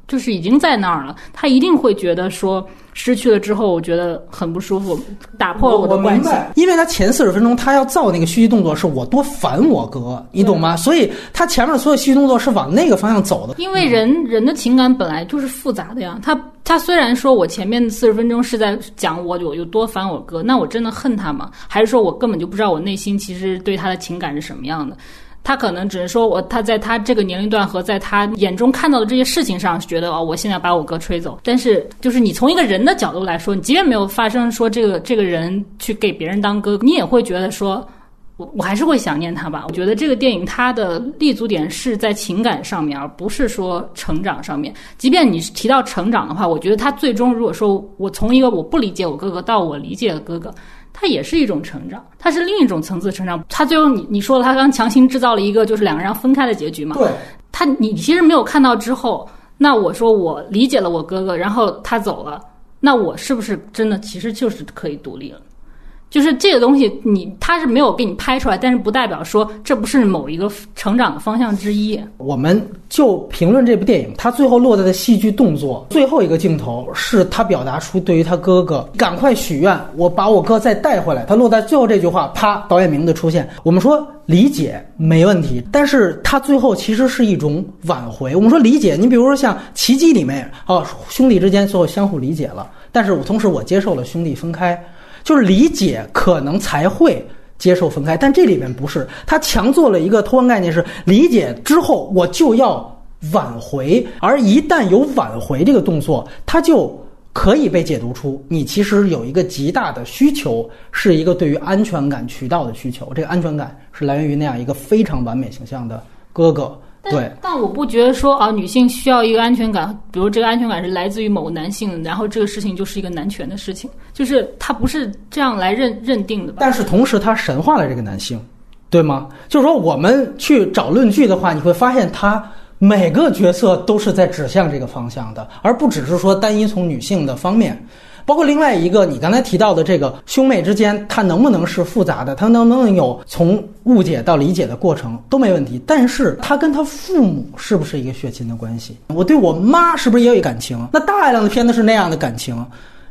就是已经在那儿了，他一定会觉得说失去了之后，我觉得很不舒服，打破了我的关系。因为他前四十分钟他要造那个蓄意动作，是我多烦我哥，你懂吗？所以他前面所有蓄意动作是往那个方向走的。因为人人的情感本来就是复杂的呀，他他虽然说我前面四十分钟是在讲我有有多烦我哥，那我真的恨他吗？还是说我根本就不知道我内心其实对他的情感是什么样的？他可能只是说我他在他这个年龄段和在他眼中看到的这些事情上，觉得哦，我现在把我哥吹走。但是就是你从一个人的角度来说，你即便没有发生说这个这个人去给别人当哥，你也会觉得说，我我还是会想念他吧。我觉得这个电影它的立足点是在情感上面，而不是说成长上面。即便你提到成长的话，我觉得他最终如果说我从一个我不理解我哥哥到我理解了哥哥。它也是一种成长，它是另一种层次成长。他最后你你说了，他刚强行制造了一个就是两个人分开的结局嘛？对，他你其实没有看到之后，那我说我理解了我哥哥，然后他走了，那我是不是真的其实就是可以独立了？就是这个东西，你他是没有给你拍出来，但是不代表说这不是某一个成长的方向之一。我们就评论这部电影，他最后落在的戏剧动作，最后一个镜头是他表达出对于他哥哥赶快许愿，我把我哥再带回来。他落在最后这句话，啪，导演名字出现。我们说理解没问题，但是他最后其实是一种挽回。我们说理解，你比如说像《奇迹》里面，哦，兄弟之间最后相互理解了，但是我同时我接受了兄弟分开。就是理解可能才会接受分开，但这里边不是，他强做了一个偷换概念，是理解之后我就要挽回，而一旦有挽回这个动作，他就可以被解读出你其实有一个极大的需求，是一个对于安全感渠道的需求，这个安全感是来源于那样一个非常完美形象的哥哥。对，但我不觉得说啊，女性需要一个安全感，比如这个安全感是来自于某个男性，然后这个事情就是一个男权的事情，就是他不是这样来认认定的。但是同时，他神化了这个男性，对吗？就是说，我们去找论据的话，你会发现他每个角色都是在指向这个方向的，而不只是说单一从女性的方面。包括另外一个，你刚才提到的这个兄妹之间，他能不能是复杂的？他能不能有从误解到理解的过程都没问题。但是他跟他父母是不是一个血亲的关系？我对我妈是不是也有感情？那大量的片子是那样的感情。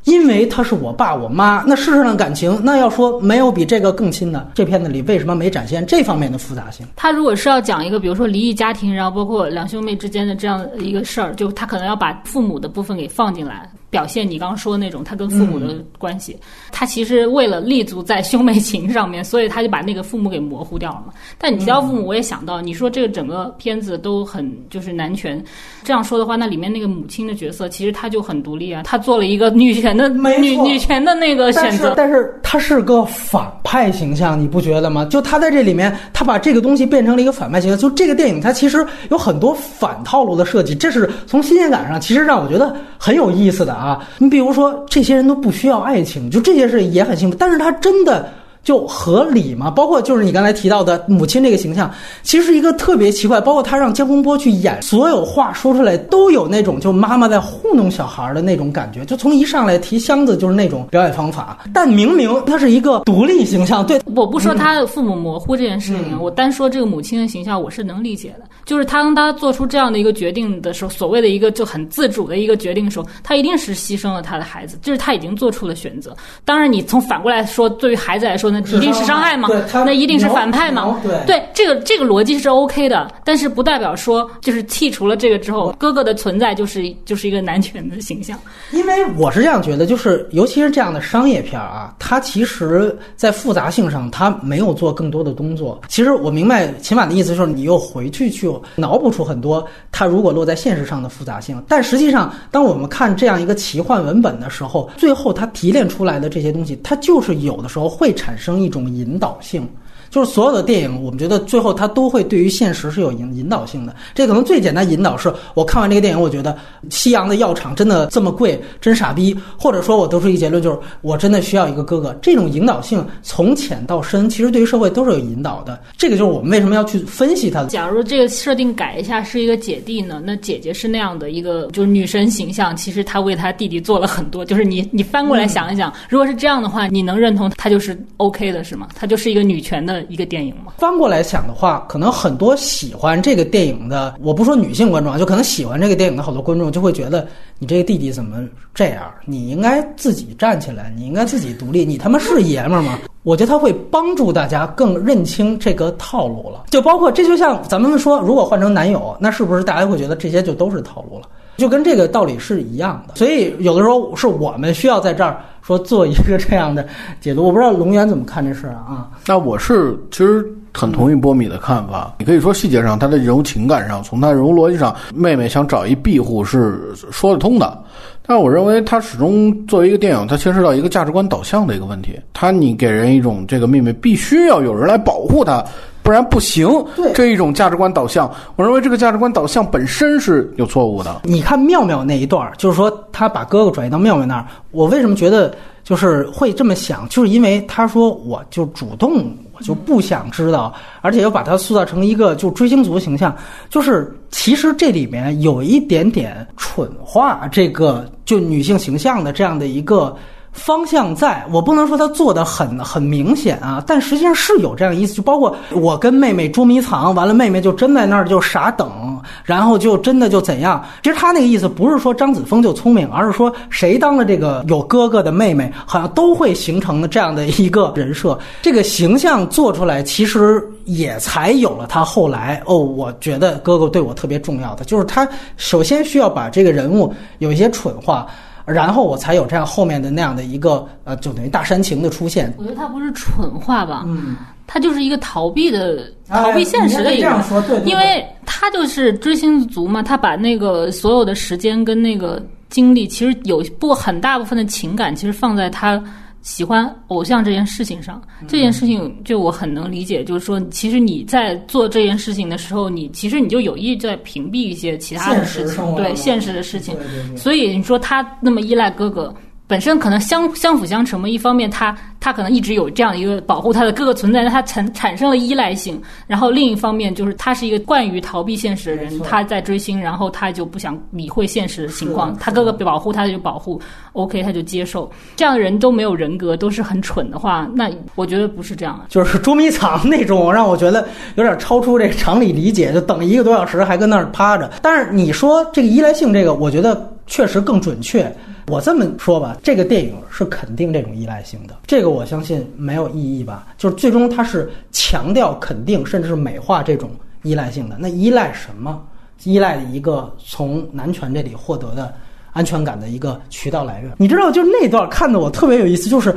因为他是我爸我妈，那事实上感情，那要说没有比这个更亲的。这片子里为什么没展现这方面的复杂性？他如果是要讲一个，比如说离异家庭，然后包括两兄妹之间的这样一个事儿，就他可能要把父母的部分给放进来，表现你刚刚说的那种他跟父母的关系。他其实为了立足在兄妹情上面，所以他就把那个父母给模糊掉了嘛。但你提到父母，我也想到，你说这个整个片子都很就是男权，这样说的话，那里面那个母亲的角色其实他就很独立啊，他做了一个女权。的女女权的那个选择，但是他是个反派形象，你不觉得吗？就他在这里面，他把这个东西变成了一个反派形象。就这个电影，它其实有很多反套路的设计，这是从新鲜感上，其实让我觉得很有意思的啊。你比如说，这些人都不需要爱情，就这些事也很幸福，但是他真的。就合理吗？包括就是你刚才提到的母亲这个形象，其实是一个特别奇怪。包括他让江宏波去演，所有话说出来都有那种就妈妈在糊弄小孩的那种感觉。就从一上来提箱子就是那种表演方法，但明明他是一个独立形象。对，我不说他的父母模糊这件事情，我单说这个母亲的形象，我是能理解的。就是他当他做出这样的一个决定的时候，所谓的一个就很自主的一个决定的时候，他一定是牺牲了他的孩子，就是他已经做出了选择。当然，你从反过来说，对于孩子来说呢？一定是伤害吗？那一定是反派吗？对，这个这个逻辑是 OK 的，但是不代表说就是剔除了这个之后，哥哥的存在就是就是一个男权的形象。因为我是这样觉得，就是尤其是这样的商业片啊，它其实在复杂性上，它没有做更多的工作。其实我明白秦晚的意思，就是你又回去去脑补出很多它如果落在现实上的复杂性。但实际上，当我们看这样一个奇幻文本的时候，最后它提炼出来的这些东西，它就是有的时候会产生。一种引导性，就是所有的电影，我们觉得最后它都会对于现实是有引引导性的。这可能最简单引导是我看完这个电影，我觉得西洋的药厂真的这么贵，真傻逼，或者说我得出一个结论，就是我真的需要一个哥哥。这种引导性从浅到深，其实对于社会都是有引导的。这个就是我们为什么要去分析它。假如这个设定改一下，是一个姐弟呢？那姐姐是那样的一个就是女神形象，其实她为她弟弟做了很多。就是你你翻过来想一想，如果是这样的话，你能认同她就是 OK 的是吗？她就是一个女权的一个电影吗？翻过来想的话，可能很多喜欢这个电影的，我不说女性观众啊，就可能喜欢这个电影的好多观众就会觉得，你这个弟弟怎么这样？你应该自己站起来，你应该自己独立，你他妈是爷们儿吗？我觉得他会帮助大家更认清这个套路了。就包括这就像咱们说，如果换成男友，那是不是大家会觉得这些就都是套路了？就跟这个道理是一样的。所以有的时候是我们需要在这儿说做一个这样的解读。我不知道龙源怎么看这事儿啊？那我是其实很同意波米的看法。你可以说细节上，他的人物情感上，从他人物逻辑上，妹妹想找一庇护是说得通的。但我认为，他始终作为一个电影，它牵涉到一个价值观导向的一个问题。他你给人一种这个妹妹必须要有人来保护她，不然不行。对这一种价值观导向，我认为这个价值观导向本身是有错误的。你看妙妙那一段儿，就是说他把哥哥转移到妙妙那儿，我为什么觉得就是会这么想？就是因为他说我就主动，我就不想知道，而且又把他塑造成一个就追星族的形象，就是其实这里面有一点点蠢化这个就女性形象的这样的一个。方向在，我不能说他做的很很明显啊，但实际上是有这样意思，就包括我跟妹妹捉迷藏，完了妹妹就真在那儿就傻等，然后就真的就怎样。其实他那个意思不是说张子枫就聪明，而是说谁当了这个有哥哥的妹妹，好像都会形成的这样的一个人设。这个形象做出来，其实也才有了他后来哦，我觉得哥哥对我特别重要的，就是他首先需要把这个人物有一些蠢化。然后我才有这样后面的那样的一个呃，就等于大煽情的出现。我觉得他不是蠢话吧？嗯，他就是一个逃避的、哎逃避现实的一个这样说对对对因为他就是追星族嘛，他把那个所有的时间跟那个精力，其实有部很大部分的情感，其实放在他。喜欢偶像这件事情上，这件事情就我很能理解，就是说，其实你在做这件事情的时候，你其实你就有意在屏蔽一些其他的事情，对现实的事情。所以你说他那么依赖哥哥，本身可能相相辅相成嘛。一方面他他可能一直有这样一个保护他的哥哥存在，让他产产生了依赖性。然后另一方面就是他是一个惯于逃避现实的人他在追星，然后他就不想理会现实的情况。他哥哥保护他就保护，OK 他就接受。这样的人都没有人格，都是很蠢的话，那我觉得不是这样的。就是捉迷藏那种，让我觉得有点超出这个常理理解，就等一个多小时还跟那儿趴着。但是你说这个依赖性，这个我觉得确实更准确。我这么说吧，这个电影是肯定这种依赖性的，这个我相信没有意义吧？就是最终它是强调肯定，甚至是美化这种依赖性的。那依赖什么？依赖一个从男权这里获得的安全感的一个渠道来源。你知道，就那段看的我特别有意思，就是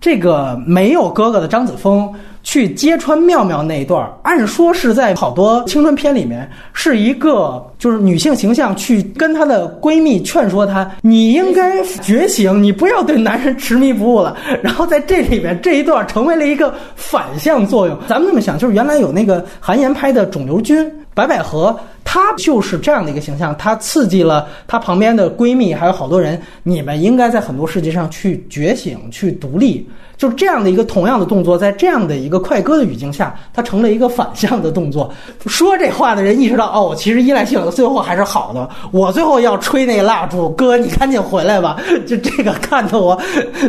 这个没有哥哥的张子枫去揭穿妙妙那一段，按说是在好多青春片里面是一个就是女性形象去跟她的闺蜜劝说她，你应该觉醒，你不要对男人执迷不悟了。然后在这里面这一段成为了一个反向作用。咱们这么想，就是原来有那个韩延拍的《肿瘤君》。白百合，她就是这样的一个形象，她刺激了她旁边的闺蜜，还有好多人。你们应该在很多事情上去觉醒、去独立，就是这样的一个同样的动作，在这样的一个快歌的语境下，它成了一个反向的动作。说这话的人意识到，哦，其实依赖性最后还是好的。我最后要吹那蜡烛，哥，你赶紧回来吧。就这个看得我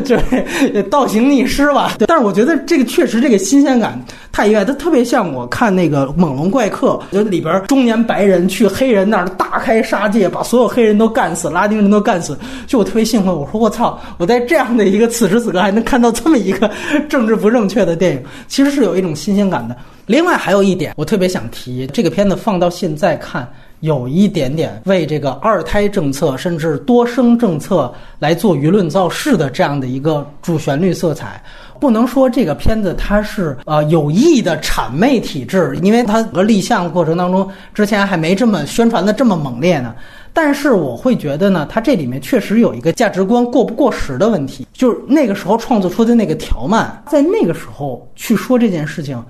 就是 倒行逆施吧。但是我觉得这个确实这个新鲜感太意外，它特别像我看那个《猛龙怪客》，就里边中年白人人去黑人那儿大开杀戒，把所有黑人都干死，拉丁人都干死。就我特别兴奋，我说我操，我在这样的一个此时此刻还能看到这么一个政治不正确的电影，其实是有一种新鲜感的。另外还有一点，我特别想提，这个片子放到现在看。有一点点为这个二胎政策甚至多生政策来做舆论造势的这样的一个主旋律色彩，不能说这个片子它是呃有意的谄媚体制，因为它整个立项过程当中之前还没这么宣传的这么猛烈呢。但是我会觉得呢，它这里面确实有一个价值观过不过时的问题，就是那个时候创作出的那个条漫，在那个时候去说这件事情。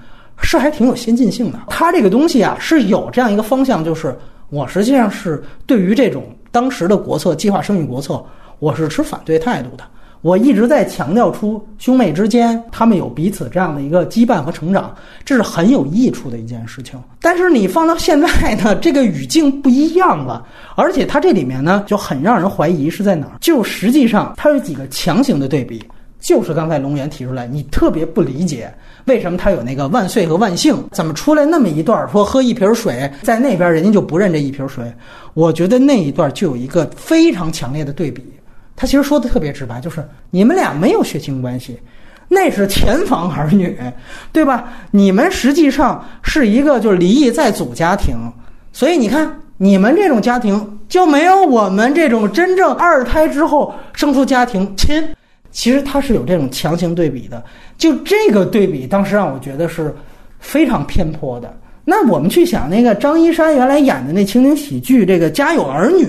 是还挺有先进性的。它这个东西啊是有这样一个方向，就是我实际上是对于这种当时的国策计划生育国策，我是持反对态度的。我一直在强调出兄妹之间他们有彼此这样的一个羁绊和成长，这是很有益处的一件事情。但是你放到现在呢，这个语境不一样了，而且它这里面呢就很让人怀疑是在哪儿。就实际上它有几个强行的对比，就是刚才龙源提出来，你特别不理解为什么他有那个万岁和万幸，怎么出来那么一段说喝一瓶水，在那边人家就不认这一瓶水。我觉得那一段就有一个非常强烈的对比。他其实说的特别直白，就是你们俩没有血亲关系，那是前房儿女，对吧？你们实际上是一个就是离异再组家庭，所以你看你们这种家庭就没有我们这种真正二胎之后生出家庭亲。其实他是有这种强行对比的，就这个对比当时让我觉得是非常偏颇的。那我们去想那个张一山原来演的那情景喜剧《这个家有儿女》，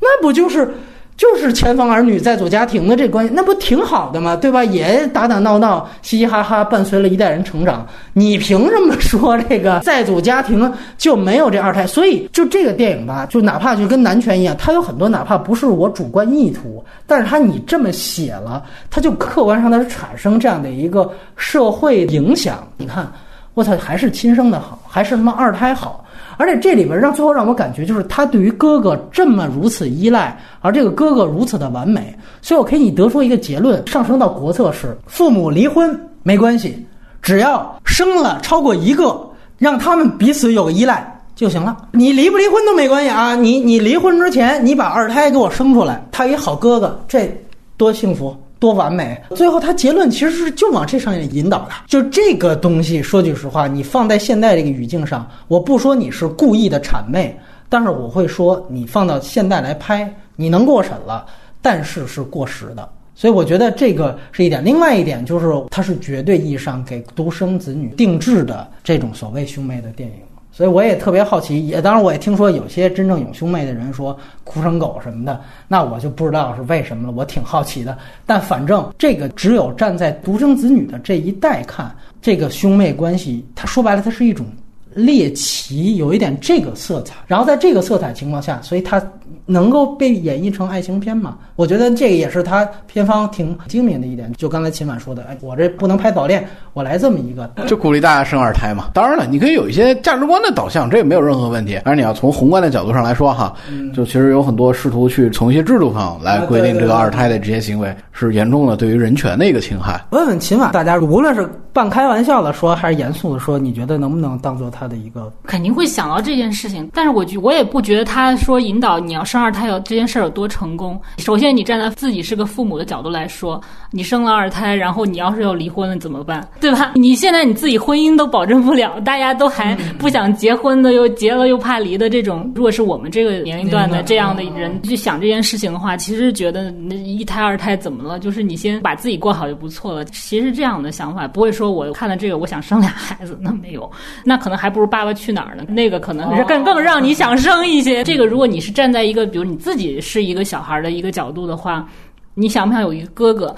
那不就是？就是前方儿女在组家庭的这关系，那不挺好的吗？对吧？也打打闹闹，嘻嘻哈哈，伴随了一代人成长。你凭什么说这个在组家庭就没有这二胎？所以就这个电影吧，就哪怕就跟男权一样，它有很多哪怕不是我主观意图，但是它你这么写了，它就客观上它是产生这样的一个社会影响。你看，我操，还是亲生的好，还是他妈二胎好？而且这里边让最后让我感觉就是他对于哥哥这么如此依赖，而这个哥哥如此的完美，所以我可以得出一个结论：上升到国策是父母离婚没关系，只要生了超过一个，让他们彼此有个依赖就行了。你离不离婚都没关系啊！你你离婚之前你把二胎给我生出来，他一好哥哥，这多幸福。多完美！最后他结论其实是就往这上面引导的。就这个东西，说句实话，你放在现在这个语境上，我不说你是故意的谄媚，但是我会说你放到现在来拍，你能过审了，但是是过时的。所以我觉得这个是一点。另外一点就是，它是绝对意义上给独生子女定制的这种所谓兄妹的电影。所以我也特别好奇，也当然我也听说有些真正有兄妹的人说哭成狗什么的，那我就不知道是为什么了。我挺好奇的，但反正这个只有站在独生子女的这一代看，这个兄妹关系，它说白了，它是一种猎奇，有一点这个色彩。然后在这个色彩情况下，所以它。能够被演绎成爱情片嘛？我觉得这个也是他片方挺精明的一点。就刚才秦晚说的，哎，我这不能拍早恋，我来这么一个，就鼓励大家生二胎嘛。当然了，你可以有一些价值观的导向，这也没有任何问题。但是你要从宏观的角度上来说哈，就其实有很多试图去从一些制度上来规定这个二胎的这些行为，是严重的对于人权的一个侵害。问问秦晚，大家无论是半开玩笑的说，还是严肃的说，你觉得能不能当做他的一个？肯定会想到这件事情，但是我觉我也不觉得他说引导你要生。二胎有这件事儿有多成功？首先，你站在自己是个父母的角度来说，你生了二胎，然后你要是要离婚了怎么办？对吧？你现在你自己婚姻都保证不了，大家都还不想结婚的，又结了又怕离的这种，如果是我们这个年龄段的这样的人去想这件事情的话，其实觉得那一胎二胎怎么了？就是你先把自己过好就不错了。其实这样的想法不会说我看了这个我想生俩孩子，那没有，那可能还不如《爸爸去哪儿》呢。那个可能是更更让你想生一些。这个如果你是站在一个。比如你自己是一个小孩的一个角度的话，你想不想有一个哥哥？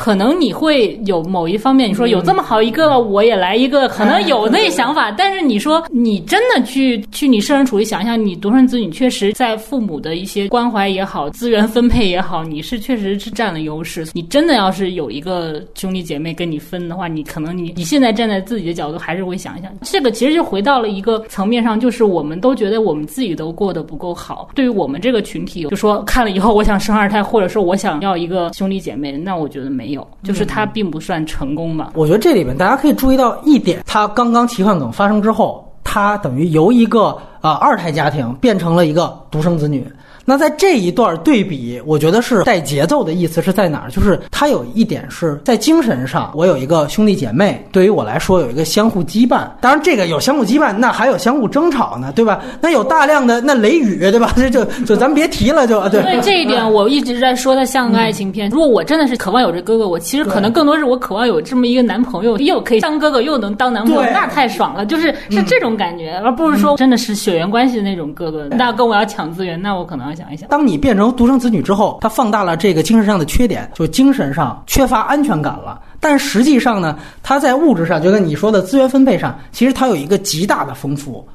可能你会有某一方面，你说有这么好一个，我也来一个，可能有那想法。但是你说你真的去去你设身处地想想，你独生子女确实在父母的一些关怀也好，资源分配也好，你是确实是占了优势。你真的要是有一个兄弟姐妹跟你分的话，你可能你你现在站在自己的角度，还是会想一想。这个其实就回到了一个层面上，就是我们都觉得我们自己都过得不够好。对于我们这个群体，就说看了以后，我想生二胎，或者说我想要一个兄弟姐妹，那我觉得。没有，就是他并不算成功吧。我觉得这里边大家可以注意到一点，他刚刚奇幻梗发生之后，他等于由一个啊二胎家庭变成了一个独生子女。那在这一段对比，我觉得是带节奏的意思是在哪儿？就是他有一点是在精神上，我有一个兄弟姐妹，对于我来说有一个相互羁绊。当然，这个有相互羁绊，那还有相互争吵呢，对吧？那有大量的那雷雨，对吧？这就就咱别提了，就对。对这一点，我一直在说它像个爱情片。如果我真的是渴望有这哥哥，我其实可能更多是我渴望有这么一个男朋友，又可以当哥哥又能当男朋友，那太爽了，就是是这种感觉，而不是说真的是血血缘关系的那种哥哥，那跟我要抢资源，那我可能想一想。当你变成独生子女之后，他放大了这个精神上的缺点，就精神上缺乏安全感了。但实际上呢，他在物质上，就跟你说的资源分配上，其实他有一个极大的丰富。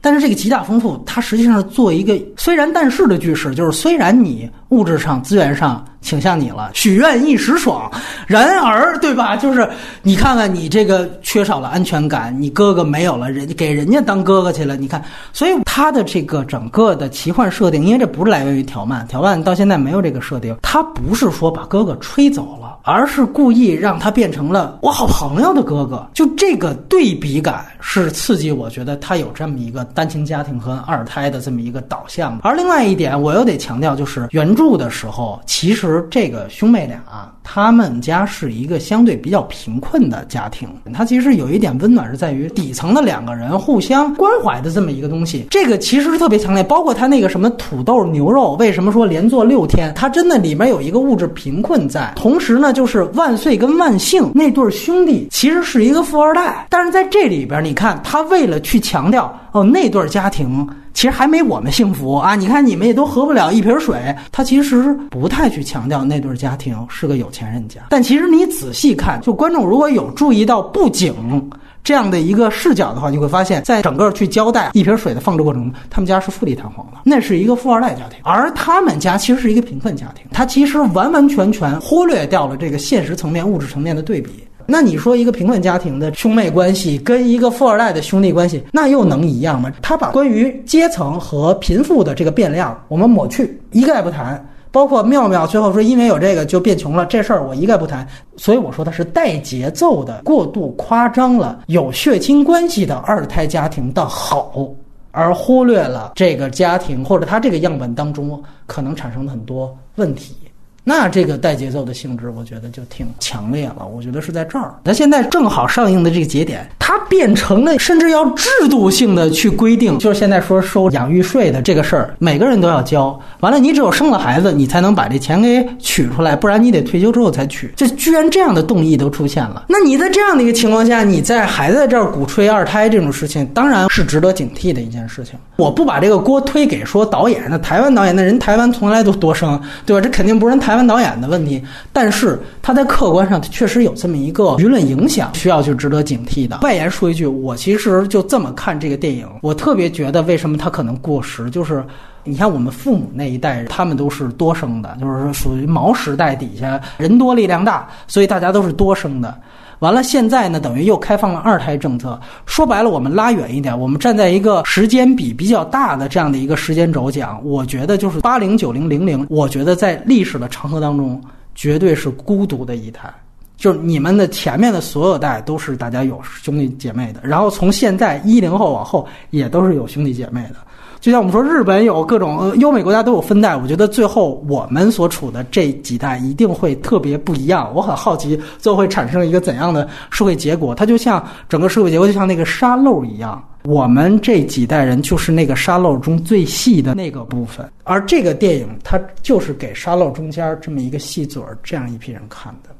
但是这个极大丰富，它实际上是做一个虽然但是的句式，就是虽然你物质上资源上倾向你了，许愿一时爽，然而对吧？就是你看看你这个缺少了安全感，你哥哥没有了，人给人家当哥哥去了，你看，所以他的这个整个的奇幻设定，因为这不是来源于条漫，条漫到现在没有这个设定，他不是说把哥哥吹走了。而是故意让他变成了我好朋友的哥哥，就这个对比感是刺激，我觉得他有这么一个单亲家庭和二胎的这么一个导向。而另外一点，我又得强调，就是原著住的时候，其实这个兄妹俩他们家是一个相对比较贫困的家庭，他其实有一点温暖是在于底层的两个人互相关怀的这么一个东西。这个其实是特别强烈，包括他那个什么土豆牛肉，为什么说连做六天？他真的里面有一个物质贫困在，同时呢。就是万岁跟万幸那对兄弟，其实是一个富二代，但是在这里边，你看他为了去强调哦，那对家庭其实还没我们幸福啊！你看你们也都喝不了一瓶水，他其实不太去强调那对家庭是个有钱人家。但其实你仔细看，就观众如果有注意到布景。这样的一个视角的话，你会发现在整个去交代一瓶水的放置过程中，他们家是富丽堂皇的，那是一个富二代家庭，而他们家其实是一个贫困家庭。他其实完完全全忽略掉了这个现实层面、物质层面的对比。那你说一个贫困家庭的兄妹关系跟一个富二代的兄弟关系，那又能一样吗？他把关于阶层和贫富的这个变量，我们抹去，一概不谈。包括妙妙最后说，因为有这个就变穷了，这事儿我一概不谈。所以我说它是带节奏的，过度夸张了有血亲关系的二胎家庭的好，而忽略了这个家庭或者他这个样本当中可能产生的很多问题。那这个带节奏的性质，我觉得就挺强烈了。我觉得是在这儿。那现在正好上映的这个节点，它变成了甚至要制度性的去规定，就是现在说收养育税的这个事儿，每个人都要交。完了，你只有生了孩子，你才能把这钱给取出来，不然你得退休之后才取。这居然这样的动议都出现了。那你在这样的一个情况下，你在还在这儿鼓吹二胎这种事情，当然是值得警惕的一件事情。我不把这个锅推给说导演，那台湾导演，那人台湾从来都多生，对吧？这肯定不是人台。台湾导演的问题，但是他在客观上确实有这么一个舆论影响，需要去值得警惕的。外延说一句，我其实就这么看这个电影，我特别觉得为什么他可能过时，就是你看我们父母那一代人，他们都是多生的，就是属于毛时代底下人多力量大，所以大家都是多生的。完了，现在呢，等于又开放了二胎政策。说白了，我们拉远一点，我们站在一个时间比比较大的这样的一个时间轴讲，我觉得就是八零九零零零，我觉得在历史的长河当中，绝对是孤独的一胎。就是你们的前面的所有代都是大家有兄弟姐妹的，然后从现在一零后往后也都是有兄弟姐妹的。就像我们说，日本有各种呃优美国家都有分代，我觉得最后我们所处的这几代一定会特别不一样。我很好奇，最后会产生一个怎样的社会结果？它就像整个社会结构，就像那个沙漏一样，我们这几代人就是那个沙漏中最细的那个部分，而这个电影它就是给沙漏中间这么一个细嘴儿这样一批人看的。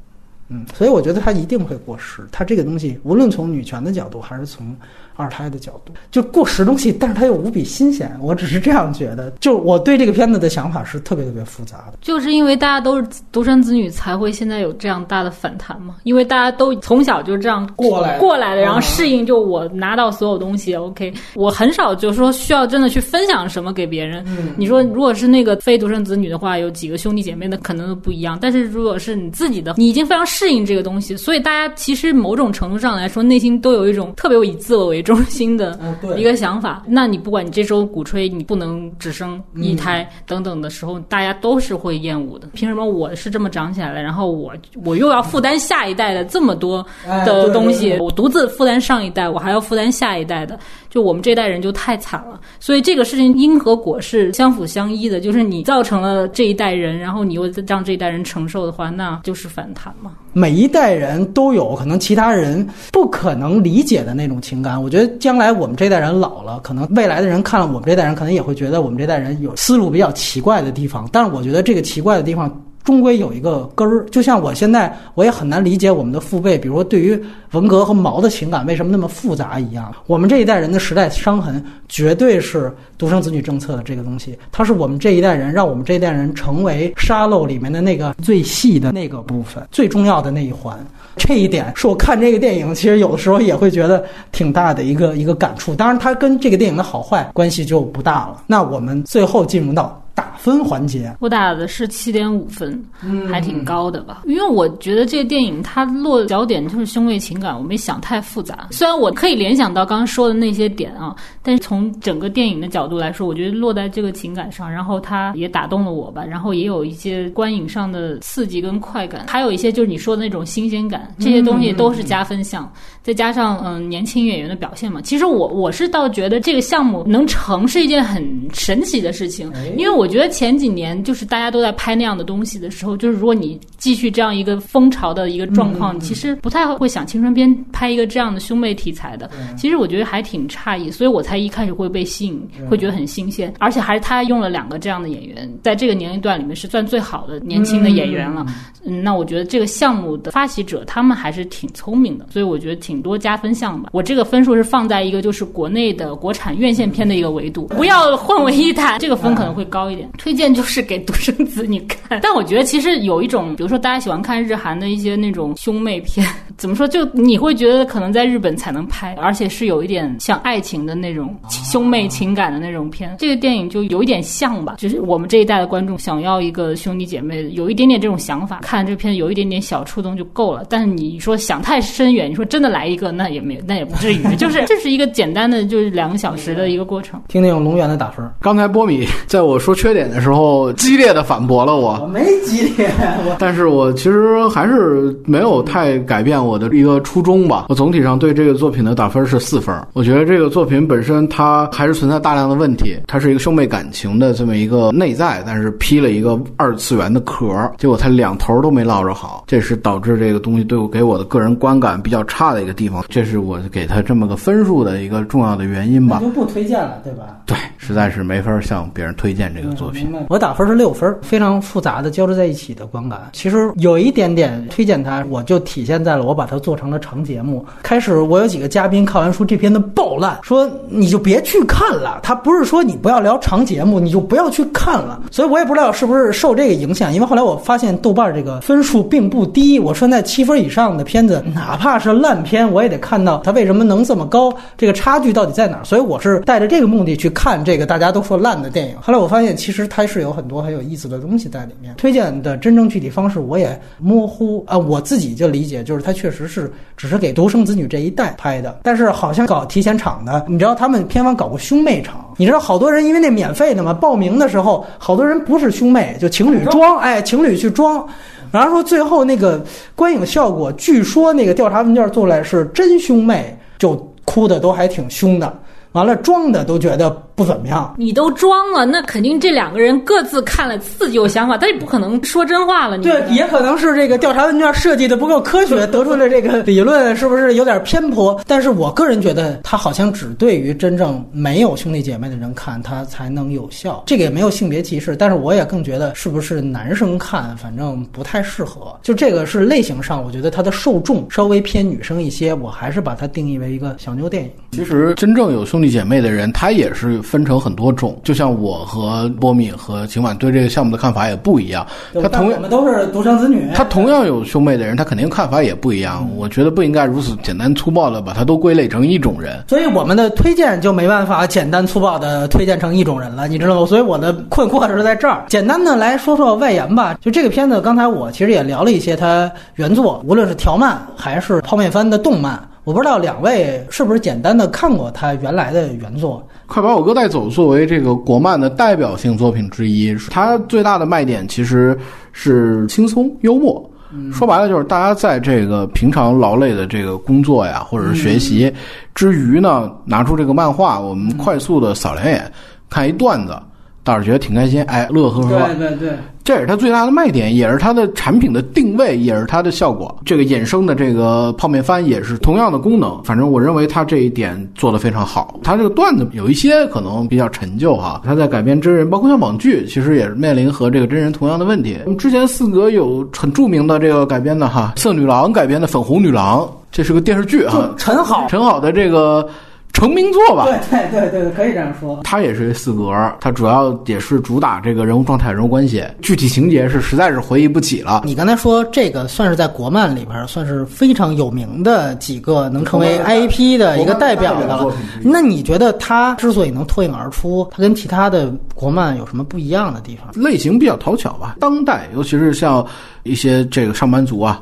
嗯，所以我觉得它一定会过时。它这个东西，无论从女权的角度，还是从。二胎的角度，就过时东西，但是它又无比新鲜。我只是这样觉得，就我对这个片子的想法是特别特别复杂的。就是因为大家都是独生子女，才会现在有这样大的反弹嘛？因为大家都从小就这样过来过来的，然后适应，就我拿到所有东西，OK。我很少就是说需要真的去分享什么给别人。你说如果是那个非独生子女的话，有几个兄弟姐妹的可能都不一样。但是如果是你自己的，你已经非常适应这个东西，所以大家其实某种程度上来说，内心都有一种特别以自我为。中心的 一个想法，那你不管你这时候鼓吹你不能只生一胎等等的时候，大家都是会厌恶的。凭什么我是这么长起来的，然后我我又要负担下一代的这么多的东西，我独自负担上一代，我还要负担下一代的。就我们这代人就太惨了，所以这个事情因和果是相辅相依的。就是你造成了这一代人，然后你又让这一代人承受的话，那就是反弹嘛。每一代人都有可能其他人不可能理解的那种情感。我觉得将来我们这代人老了，可能未来的人看了我们这代人，可能也会觉得我们这代人有思路比较奇怪的地方。但是我觉得这个奇怪的地方。终归有一个根儿。就像我现在我也很难理解我们的父辈，比如说对于文革和毛的情感为什么那么复杂一样。我们这一代人的时代伤痕，绝对是独生子女政策的这个东西，它是我们这一代人让我们这一代人成为沙漏里面的那个最细的那个部分，最重要的那一环。这一点是我看这个电影，其实有的时候也会觉得挺大的一个一个感触。当然，它跟这个电影的好坏关系就不大了。那我们最后进入到。打分环节，我打的是七点五分，还挺高的吧？因为我觉得这个电影它落脚点就是兄妹情感，我没想太复杂。虽然我可以联想到刚刚说的那些点啊，但是从整个电影的角度来说，我觉得落在这个情感上，然后它也打动了我吧。然后也有一些观影上的刺激跟快感，还有一些就是你说的那种新鲜感，这些东西都是加分项。再加上嗯年轻演员的表现嘛，其实我我是倒觉得这个项目能成是一件很神奇的事情，因为我。我觉得前几年就是大家都在拍那样的东西的时候，就是如果你继续这样一个风潮的一个状况，其实不太会想青春片拍一个这样的兄妹题材的。其实我觉得还挺诧异，所以我才一开始会被吸引，会觉得很新鲜，而且还是他用了两个这样的演员，在这个年龄段里面是算最好的年轻的演员了。嗯，那我觉得这个项目的发起者他们还是挺聪明的，所以我觉得挺多加分项吧。我这个分数是放在一个就是国内的国产院线片的一个维度，不要混为一谈，这个分可能会高一。推荐就是给独生子女看，但我觉得其实有一种，比如说大家喜欢看日韩的一些那种兄妹片，怎么说？就你会觉得可能在日本才能拍，而且是有一点像爱情的那种兄妹情感的那种片。这个电影就有一点像吧，就是我们这一代的观众想要一个兄弟姐妹，有一点点这种想法，看这片有一点点小触动就够了。但是你说想太深远，你说真的来一个，那也没，那也不至于。就是这是一个简单的，就是两个小时的一个过程。听听龙源的打分。刚才波米在我说缺点的时候，激烈的反驳了我。我没激烈，我但是我其实还是没有太改变我的一个初衷吧。我总体上对这个作品的打分是四分。我觉得这个作品本身它还是存在大量的问题。它是一个兄妹感情的这么一个内在，但是披了一个二次元的壳，结果它两头都没落着好，这是导致这个东西对我给我的个人观感比较差的一个地方。这是我给他这么个分数的一个重要的原因吧。就不推荐了，对吧？对，实在是没法向别人推荐这个作品。我打分是六分，非常复杂的交织在一起的观感。其实有一点点推荐它，我就体现在了我把它做成了长节目。开始我有几个嘉宾看完书这篇的爆烂，说你就别去看了。他不是说你不要聊长节目，你就不要去看了。所以我也不知道是不是受这个影响，因为后来我发现豆瓣这个分数并不低。我说在七分以上的片子，哪怕是烂片，我也得看到它为什么能这么高，这个差距到底在哪儿。所以我是带着这个目的去看这个大家都说烂的电影。后来我发现其实它是有很多很有意思的东西在里面。推荐的真正具体方式我也模糊啊，我自己就理解就是它确实是只是给独生子女这一代拍的，但是好像搞提前场的，你知道他们片方搞过兄妹场，你知道好多人因为那免费的嘛，报名的时候好多人不是兄妹，就情侣装，哎，情侣去装。然后说最后那个观影效果，据说那个调查问卷做出来是真兄妹，就哭的都还挺凶的。完了装的都觉得不怎么样。你都装了，那肯定这两个人各自看了自己有想法，他也不可能说真话了。你对，也可能是这个调查问卷设计的不够科学，得出的这个理论是不是有点偏颇？但是我个人觉得，他好像只对于真正没有兄弟姐妹的人看，他才能有效。这个也没有性别歧视，但是我也更觉得是不是男生看，反正不太适合。就这个是类型上，我觉得它的受众稍微偏女生一些，我还是把它定义为一个小妞电影。其实真正有兄弟姐妹的人，他也是分成很多种。就像我和波米和秦晚对这个项目的看法也不一样。他同样我们都是独生子女，他同样有兄妹的人，他肯定看法也不一样。我觉得不应该如此简单粗暴的把它都归类成一种人。所以我们的推荐就没办法简单粗暴的推荐成一种人了，你知道吗？所以我的困惑是在这儿。简单的来说说外延吧。就这个片子，刚才我其实也聊了一些它原作，无论是条漫还是泡面番的动漫。我不知道两位是不是简单的看过他原来的原作。快把我哥带走作为这个国漫的代表性作品之一，它最大的卖点其实是轻松幽默。说白了就是大家在这个平常劳累的这个工作呀，或者是学习之余呢，拿出这个漫画，我们快速的扫两眼，看一段子。倒是觉得挺开心，哎，乐呵呵。对对对，这也是它最大的卖点，也是它的产品的定位，也是它的效果。这个衍生的这个泡面番也是同样的功能，反正我认为它这一点做得非常好。它这个段子有一些可能比较陈旧哈，它在改编真人，包括像网剧，其实也是面临和这个真人同样的问题。我们之前四格有很著名的这个改编的哈，色女郎改编的粉红女郎，这是个电视剧啊，陈好，陈好的这个。成名作吧，对对对对，可以这样说。它也是四格，它主要也是主打这个人物状态、人物关系，具体情节是实在是回忆不起了。你刚才说这个算是在国漫里边算是非常有名的几个能成为 IP 的一个代表的了。那你觉得它之所以能脱颖而出，它跟其他的国漫有什么不一样的地方？类型比较讨巧吧。当代，尤其是像一些这个上班族啊，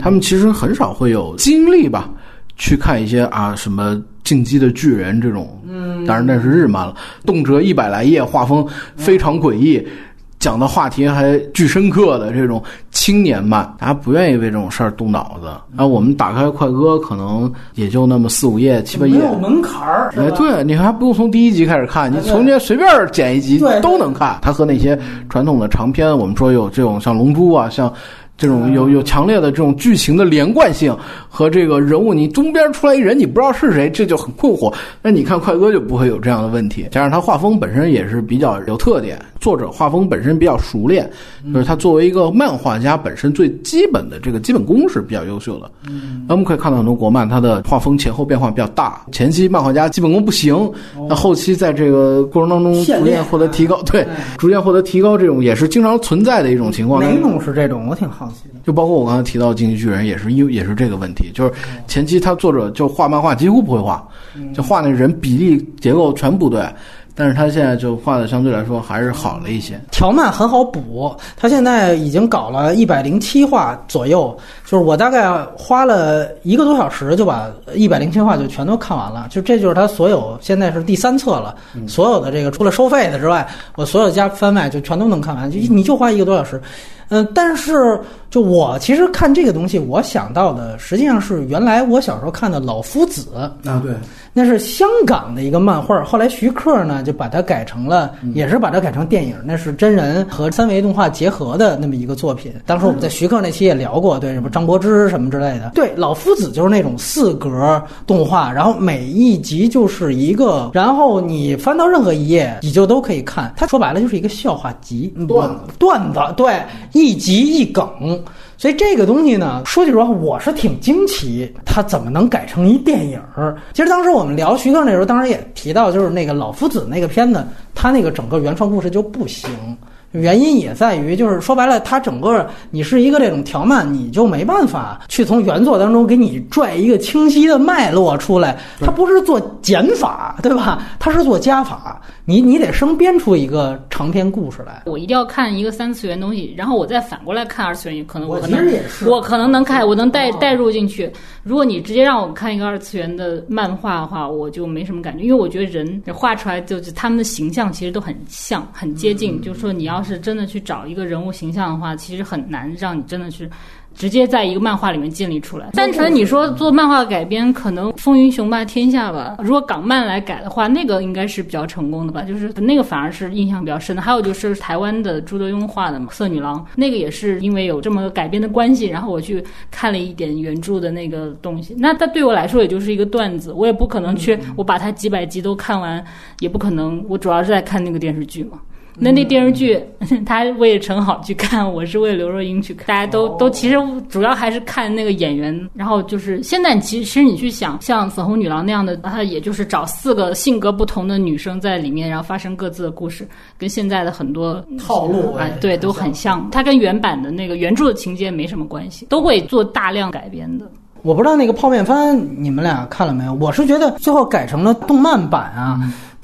他们其实很少会有精力吧。去看一些啊什么进击的巨人这种，嗯，当然那是日漫了，动辄一百来页，画风非常诡异，讲的话题还巨深刻的这种青年漫，大家不愿意为这种事儿动脑子。啊，我们打开快歌，可能也就那么四五页、七八页，没有门槛儿。哎，对，你还不用从第一集开始看，你从这随便剪一集都能看。它和那些传统的长篇，我们说有这种像《龙珠》啊，像。这种有有强烈的这种剧情的连贯性和这个人物，你东边出来一人，你不知道是谁，这就很困惑。那你看快歌就不会有这样的问题，加上他画风本身也是比较有特点，作者画风本身比较熟练，就是他作为一个漫画家本身最基本的这个基本功是比较优秀的。那我们可以看到很多国漫，它的画风前后变化比较大，前期漫画家基本功不行，那后期在这个过程当中逐渐获得提高，对，逐渐获得提高，这种也是经常存在的一种情况。哪种是这种？我挺好。就包括我刚才提到《进击巨人》，也是因也是这个问题，就是前期他作者就画漫画几乎不会画，就画那人比例结构全不对。但是他现在就画的相对来说还是好了一些，条漫很好补。他现在已经搞了一百零七话左右，就是我大概花了一个多小时就把一百零七话就全都看完了。就这就是他所有现在是第三册了，所有的这个除了收费的之外，我所有加番外就全都能看完。就你就花一个多小时，嗯，但是就我其实看这个东西，我想到的实际上是原来我小时候看的老夫子啊，对。那是香港的一个漫画，后来徐克呢就把它改成了，也是把它改成电影。那是真人和三维动画结合的那么一个作品。当时我们在徐克那期也聊过，对什么张柏芝什么之类的。对，老夫子就是那种四格动画，然后每一集就是一个，然后你翻到任何一页，你就都可以看。它说白了就是一个笑话集，段子，段子，对，一集一梗。所以这个东西呢，说句实话，我是挺惊奇，它怎么能改成一电影儿？其实当时我们聊徐克那时候，当时也提到，就是那个老夫子那个片子，他那个整个原创故事就不行。原因也在于，就是说白了，它整个你是一个这种条漫，你就没办法去从原作当中给你拽一个清晰的脉络出来。它不是做减法，对吧？它是做加法。你你得生编出一个长篇故事来。我一定要看一个三次元东西，然后我再反过来看二次元，可能我可能也是，我可能能看，我能带带入进去。如果你直接让我看一个二次元的漫画的话，我就没什么感觉，因为我觉得人画出来就是他们的形象其实都很像，很接近。就是说，你要是真的去找一个人物形象的话，其实很难让你真的去。直接在一个漫画里面建立出来。单纯你说做漫画改编，可能《风云雄霸天下》吧。如果港漫来改的话，那个应该是比较成功的吧。就是那个反而是印象比较深的。还有就是台湾的朱德庸画的嘛，《色女郎》，那个也是因为有这么个改编的关系，然后我去看了一点原著的那个东西。那它对我来说也就是一个段子，我也不可能去我把它几百集都看完，也不可能。我主要是在看那个电视剧嘛。那那电视剧，他为了陈好去看，我是为刘若英去看，大家都都其实主要还是看那个演员。然后就是现在，其实其实你去想，像粉红女郎那样的，他也就是找四个性格不同的女生在里面，然后发生各自的故事，跟现在的很多套路啊，对，都很像。它跟原版的那个原著的情节没什么关系，都会做大量改编的。我不知道那个泡面番你们俩看了没有？我是觉得最后改成了动漫版啊。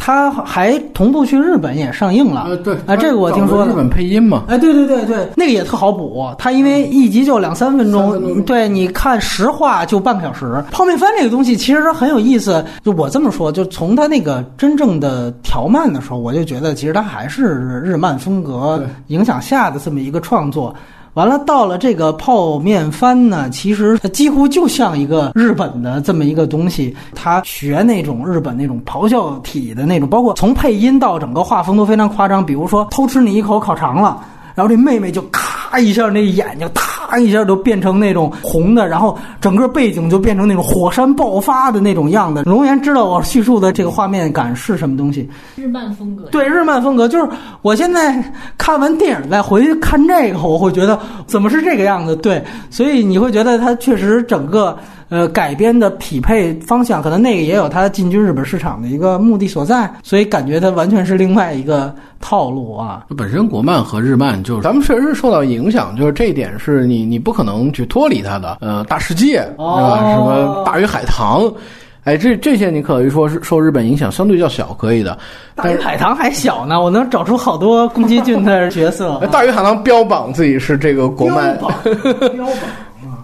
他还同步去日本也上映了，呃，对，啊，这个我听说日本配音嘛，哎，对对对对，那个也特好补，他因为一集就两三分钟，对，你看实话就半个小时。泡面番这个东西其实很有意思，就我这么说，就从他那个真正的调漫的时候，我就觉得其实他还是日漫风格影响下的这么一个创作。完了，到了这个泡面番呢，其实它几乎就像一个日本的这么一个东西，它学那种日本那种咆哮体的那种，包括从配音到整个画风都非常夸张。比如说偷吃你一口烤肠了，然后这妹妹就咔一下，那眼睛啪一下都变成那种红的，然后整个背景就变成那种火山爆发的那种样子。龙岩知道我叙述的这个画面感是什么东西？日漫风格。对日漫风格，就是我现在看完电影再回去看这个，我会觉得怎么是这个样子？对，所以你会觉得它确实整个呃改编的匹配方向，可能那个也有它进军日本市场的一个目的所在，所以感觉它完全是另外一个套路啊。本身国漫和日漫就是咱们确实是受到影响，就是这一点是你你不可能去脱离它的。呃，大世界是吧？什么大鱼海棠。哎，这这些你可以说是受日本影响相对较小，可以的。大鱼海棠还小呢，我能找出好多宫崎骏的角色。大鱼海棠标榜自己是这个国漫，标榜。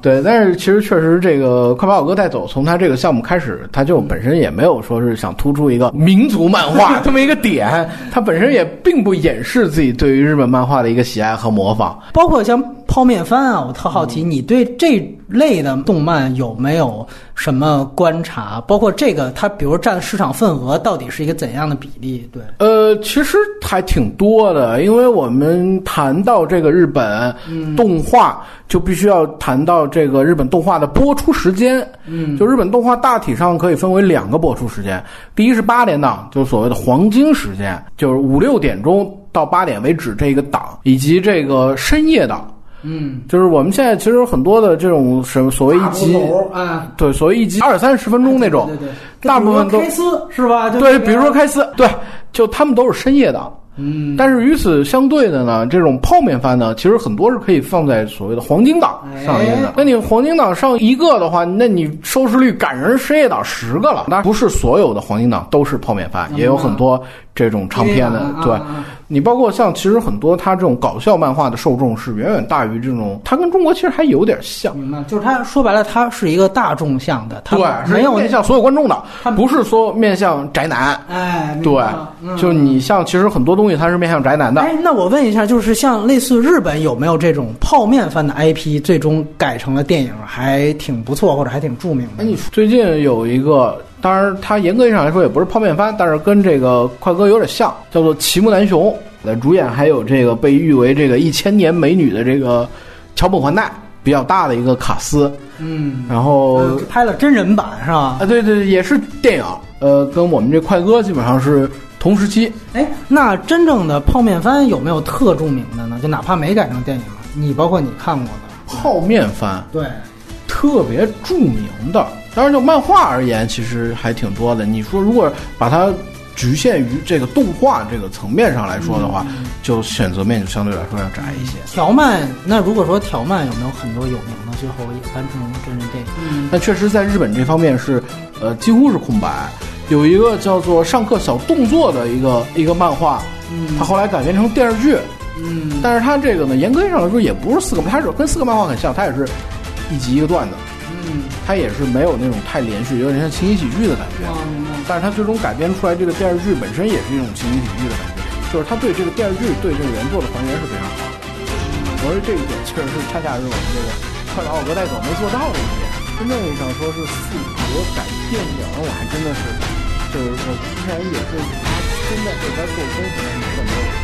对，但是其实确实，这个快把我哥带走，从他这个项目开始，他就本身也没有说是想突出一个民族漫画 这么一个点，他本身也并不掩饰自己对于日本漫画的一个喜爱和模仿。包括像泡面番啊，我特好奇，你对这类的动漫有没有什么观察？包括这个，它比如占市场份额到底是一个怎样的比例？对，呃，其实还挺多的，因为我们谈到这个日本动画，就必须要谈到这个日本动画的播出时间。嗯，就日本动画大体上可以分为两个播出时间，第一是八点档，就是所谓的黄金时间，就是五六点钟到八点为止这个档，以及这个深夜档。嗯，就是我们现在其实有很多的这种什么所谓一集，啊，对，所谓一集二三十分钟那种，对对，大部分都开司是吧？对，比如说开司，对，就他们都是深夜档。嗯，但是与此相对的呢，这种泡面番呢，其实很多是可以放在所谓的黄金档上映的。那你黄金档上一个的话，那你收视率赶人深夜档十个了。那不是所有的黄金档都是泡面番，也有很多这种长篇的。对，你包括像其实很多他这种搞笑漫画的受众是远远大于这种，它跟中国其实还有点像。明白，就是它说白了，它是一个大众向的，它对，没有面向所有观众的，不是说面向宅男。哎，对就你像其实很多东西它是面向宅男的。哎，那我问一下，就是像类似日本有没有这种泡面番的 IP，最终改成了电影，还挺不错，或者还挺著名的？哎，你最近有一个，当然它严格意义上来说也不是泡面番，但是跟这个快歌有点像，叫做《齐木楠雄》。呃，主演还有这个被誉为这个一千年美女的这个桥本环奈，比较大的一个卡司。嗯，然后呃拍了真人版是吧？啊，对对，也是电影。呃，跟我们这快歌基本上是同时期。哎，那真正的泡面番有没有特著名的呢？就哪怕没改成电影，你包括你看过的，泡面番对，特别著名的，当然就漫画而言，其实还挺多的。你说如果把它局限于这个动画这个层面上来说的话，就选择面就相对来说要窄一些。条漫，那如果说条漫有没有很多有名的，最后也翻成真人电影？嗯，但确实在日本这方面是，呃，几乎是空白。有一个叫做《上课小动作》的一个一个漫画，嗯它后来改编成电视剧，嗯但是它这个呢，严格意义上来说也不是四个，它是跟四个漫画很像，它也是一集一个段子，嗯，它也是没有那种太连续，有点像情景喜剧的感觉。但是它最终改编出来这个电视剧本身也是一种情景喜剧的感觉，就是它对这个电视剧对这个原作的还原是非常好的。我说这一点确实是恰恰是我们这个快把我哥带走没做到的一点。真正意义上说是四国改电影，我还真的是，就是我之前也是他真的给他做功夫，的没有。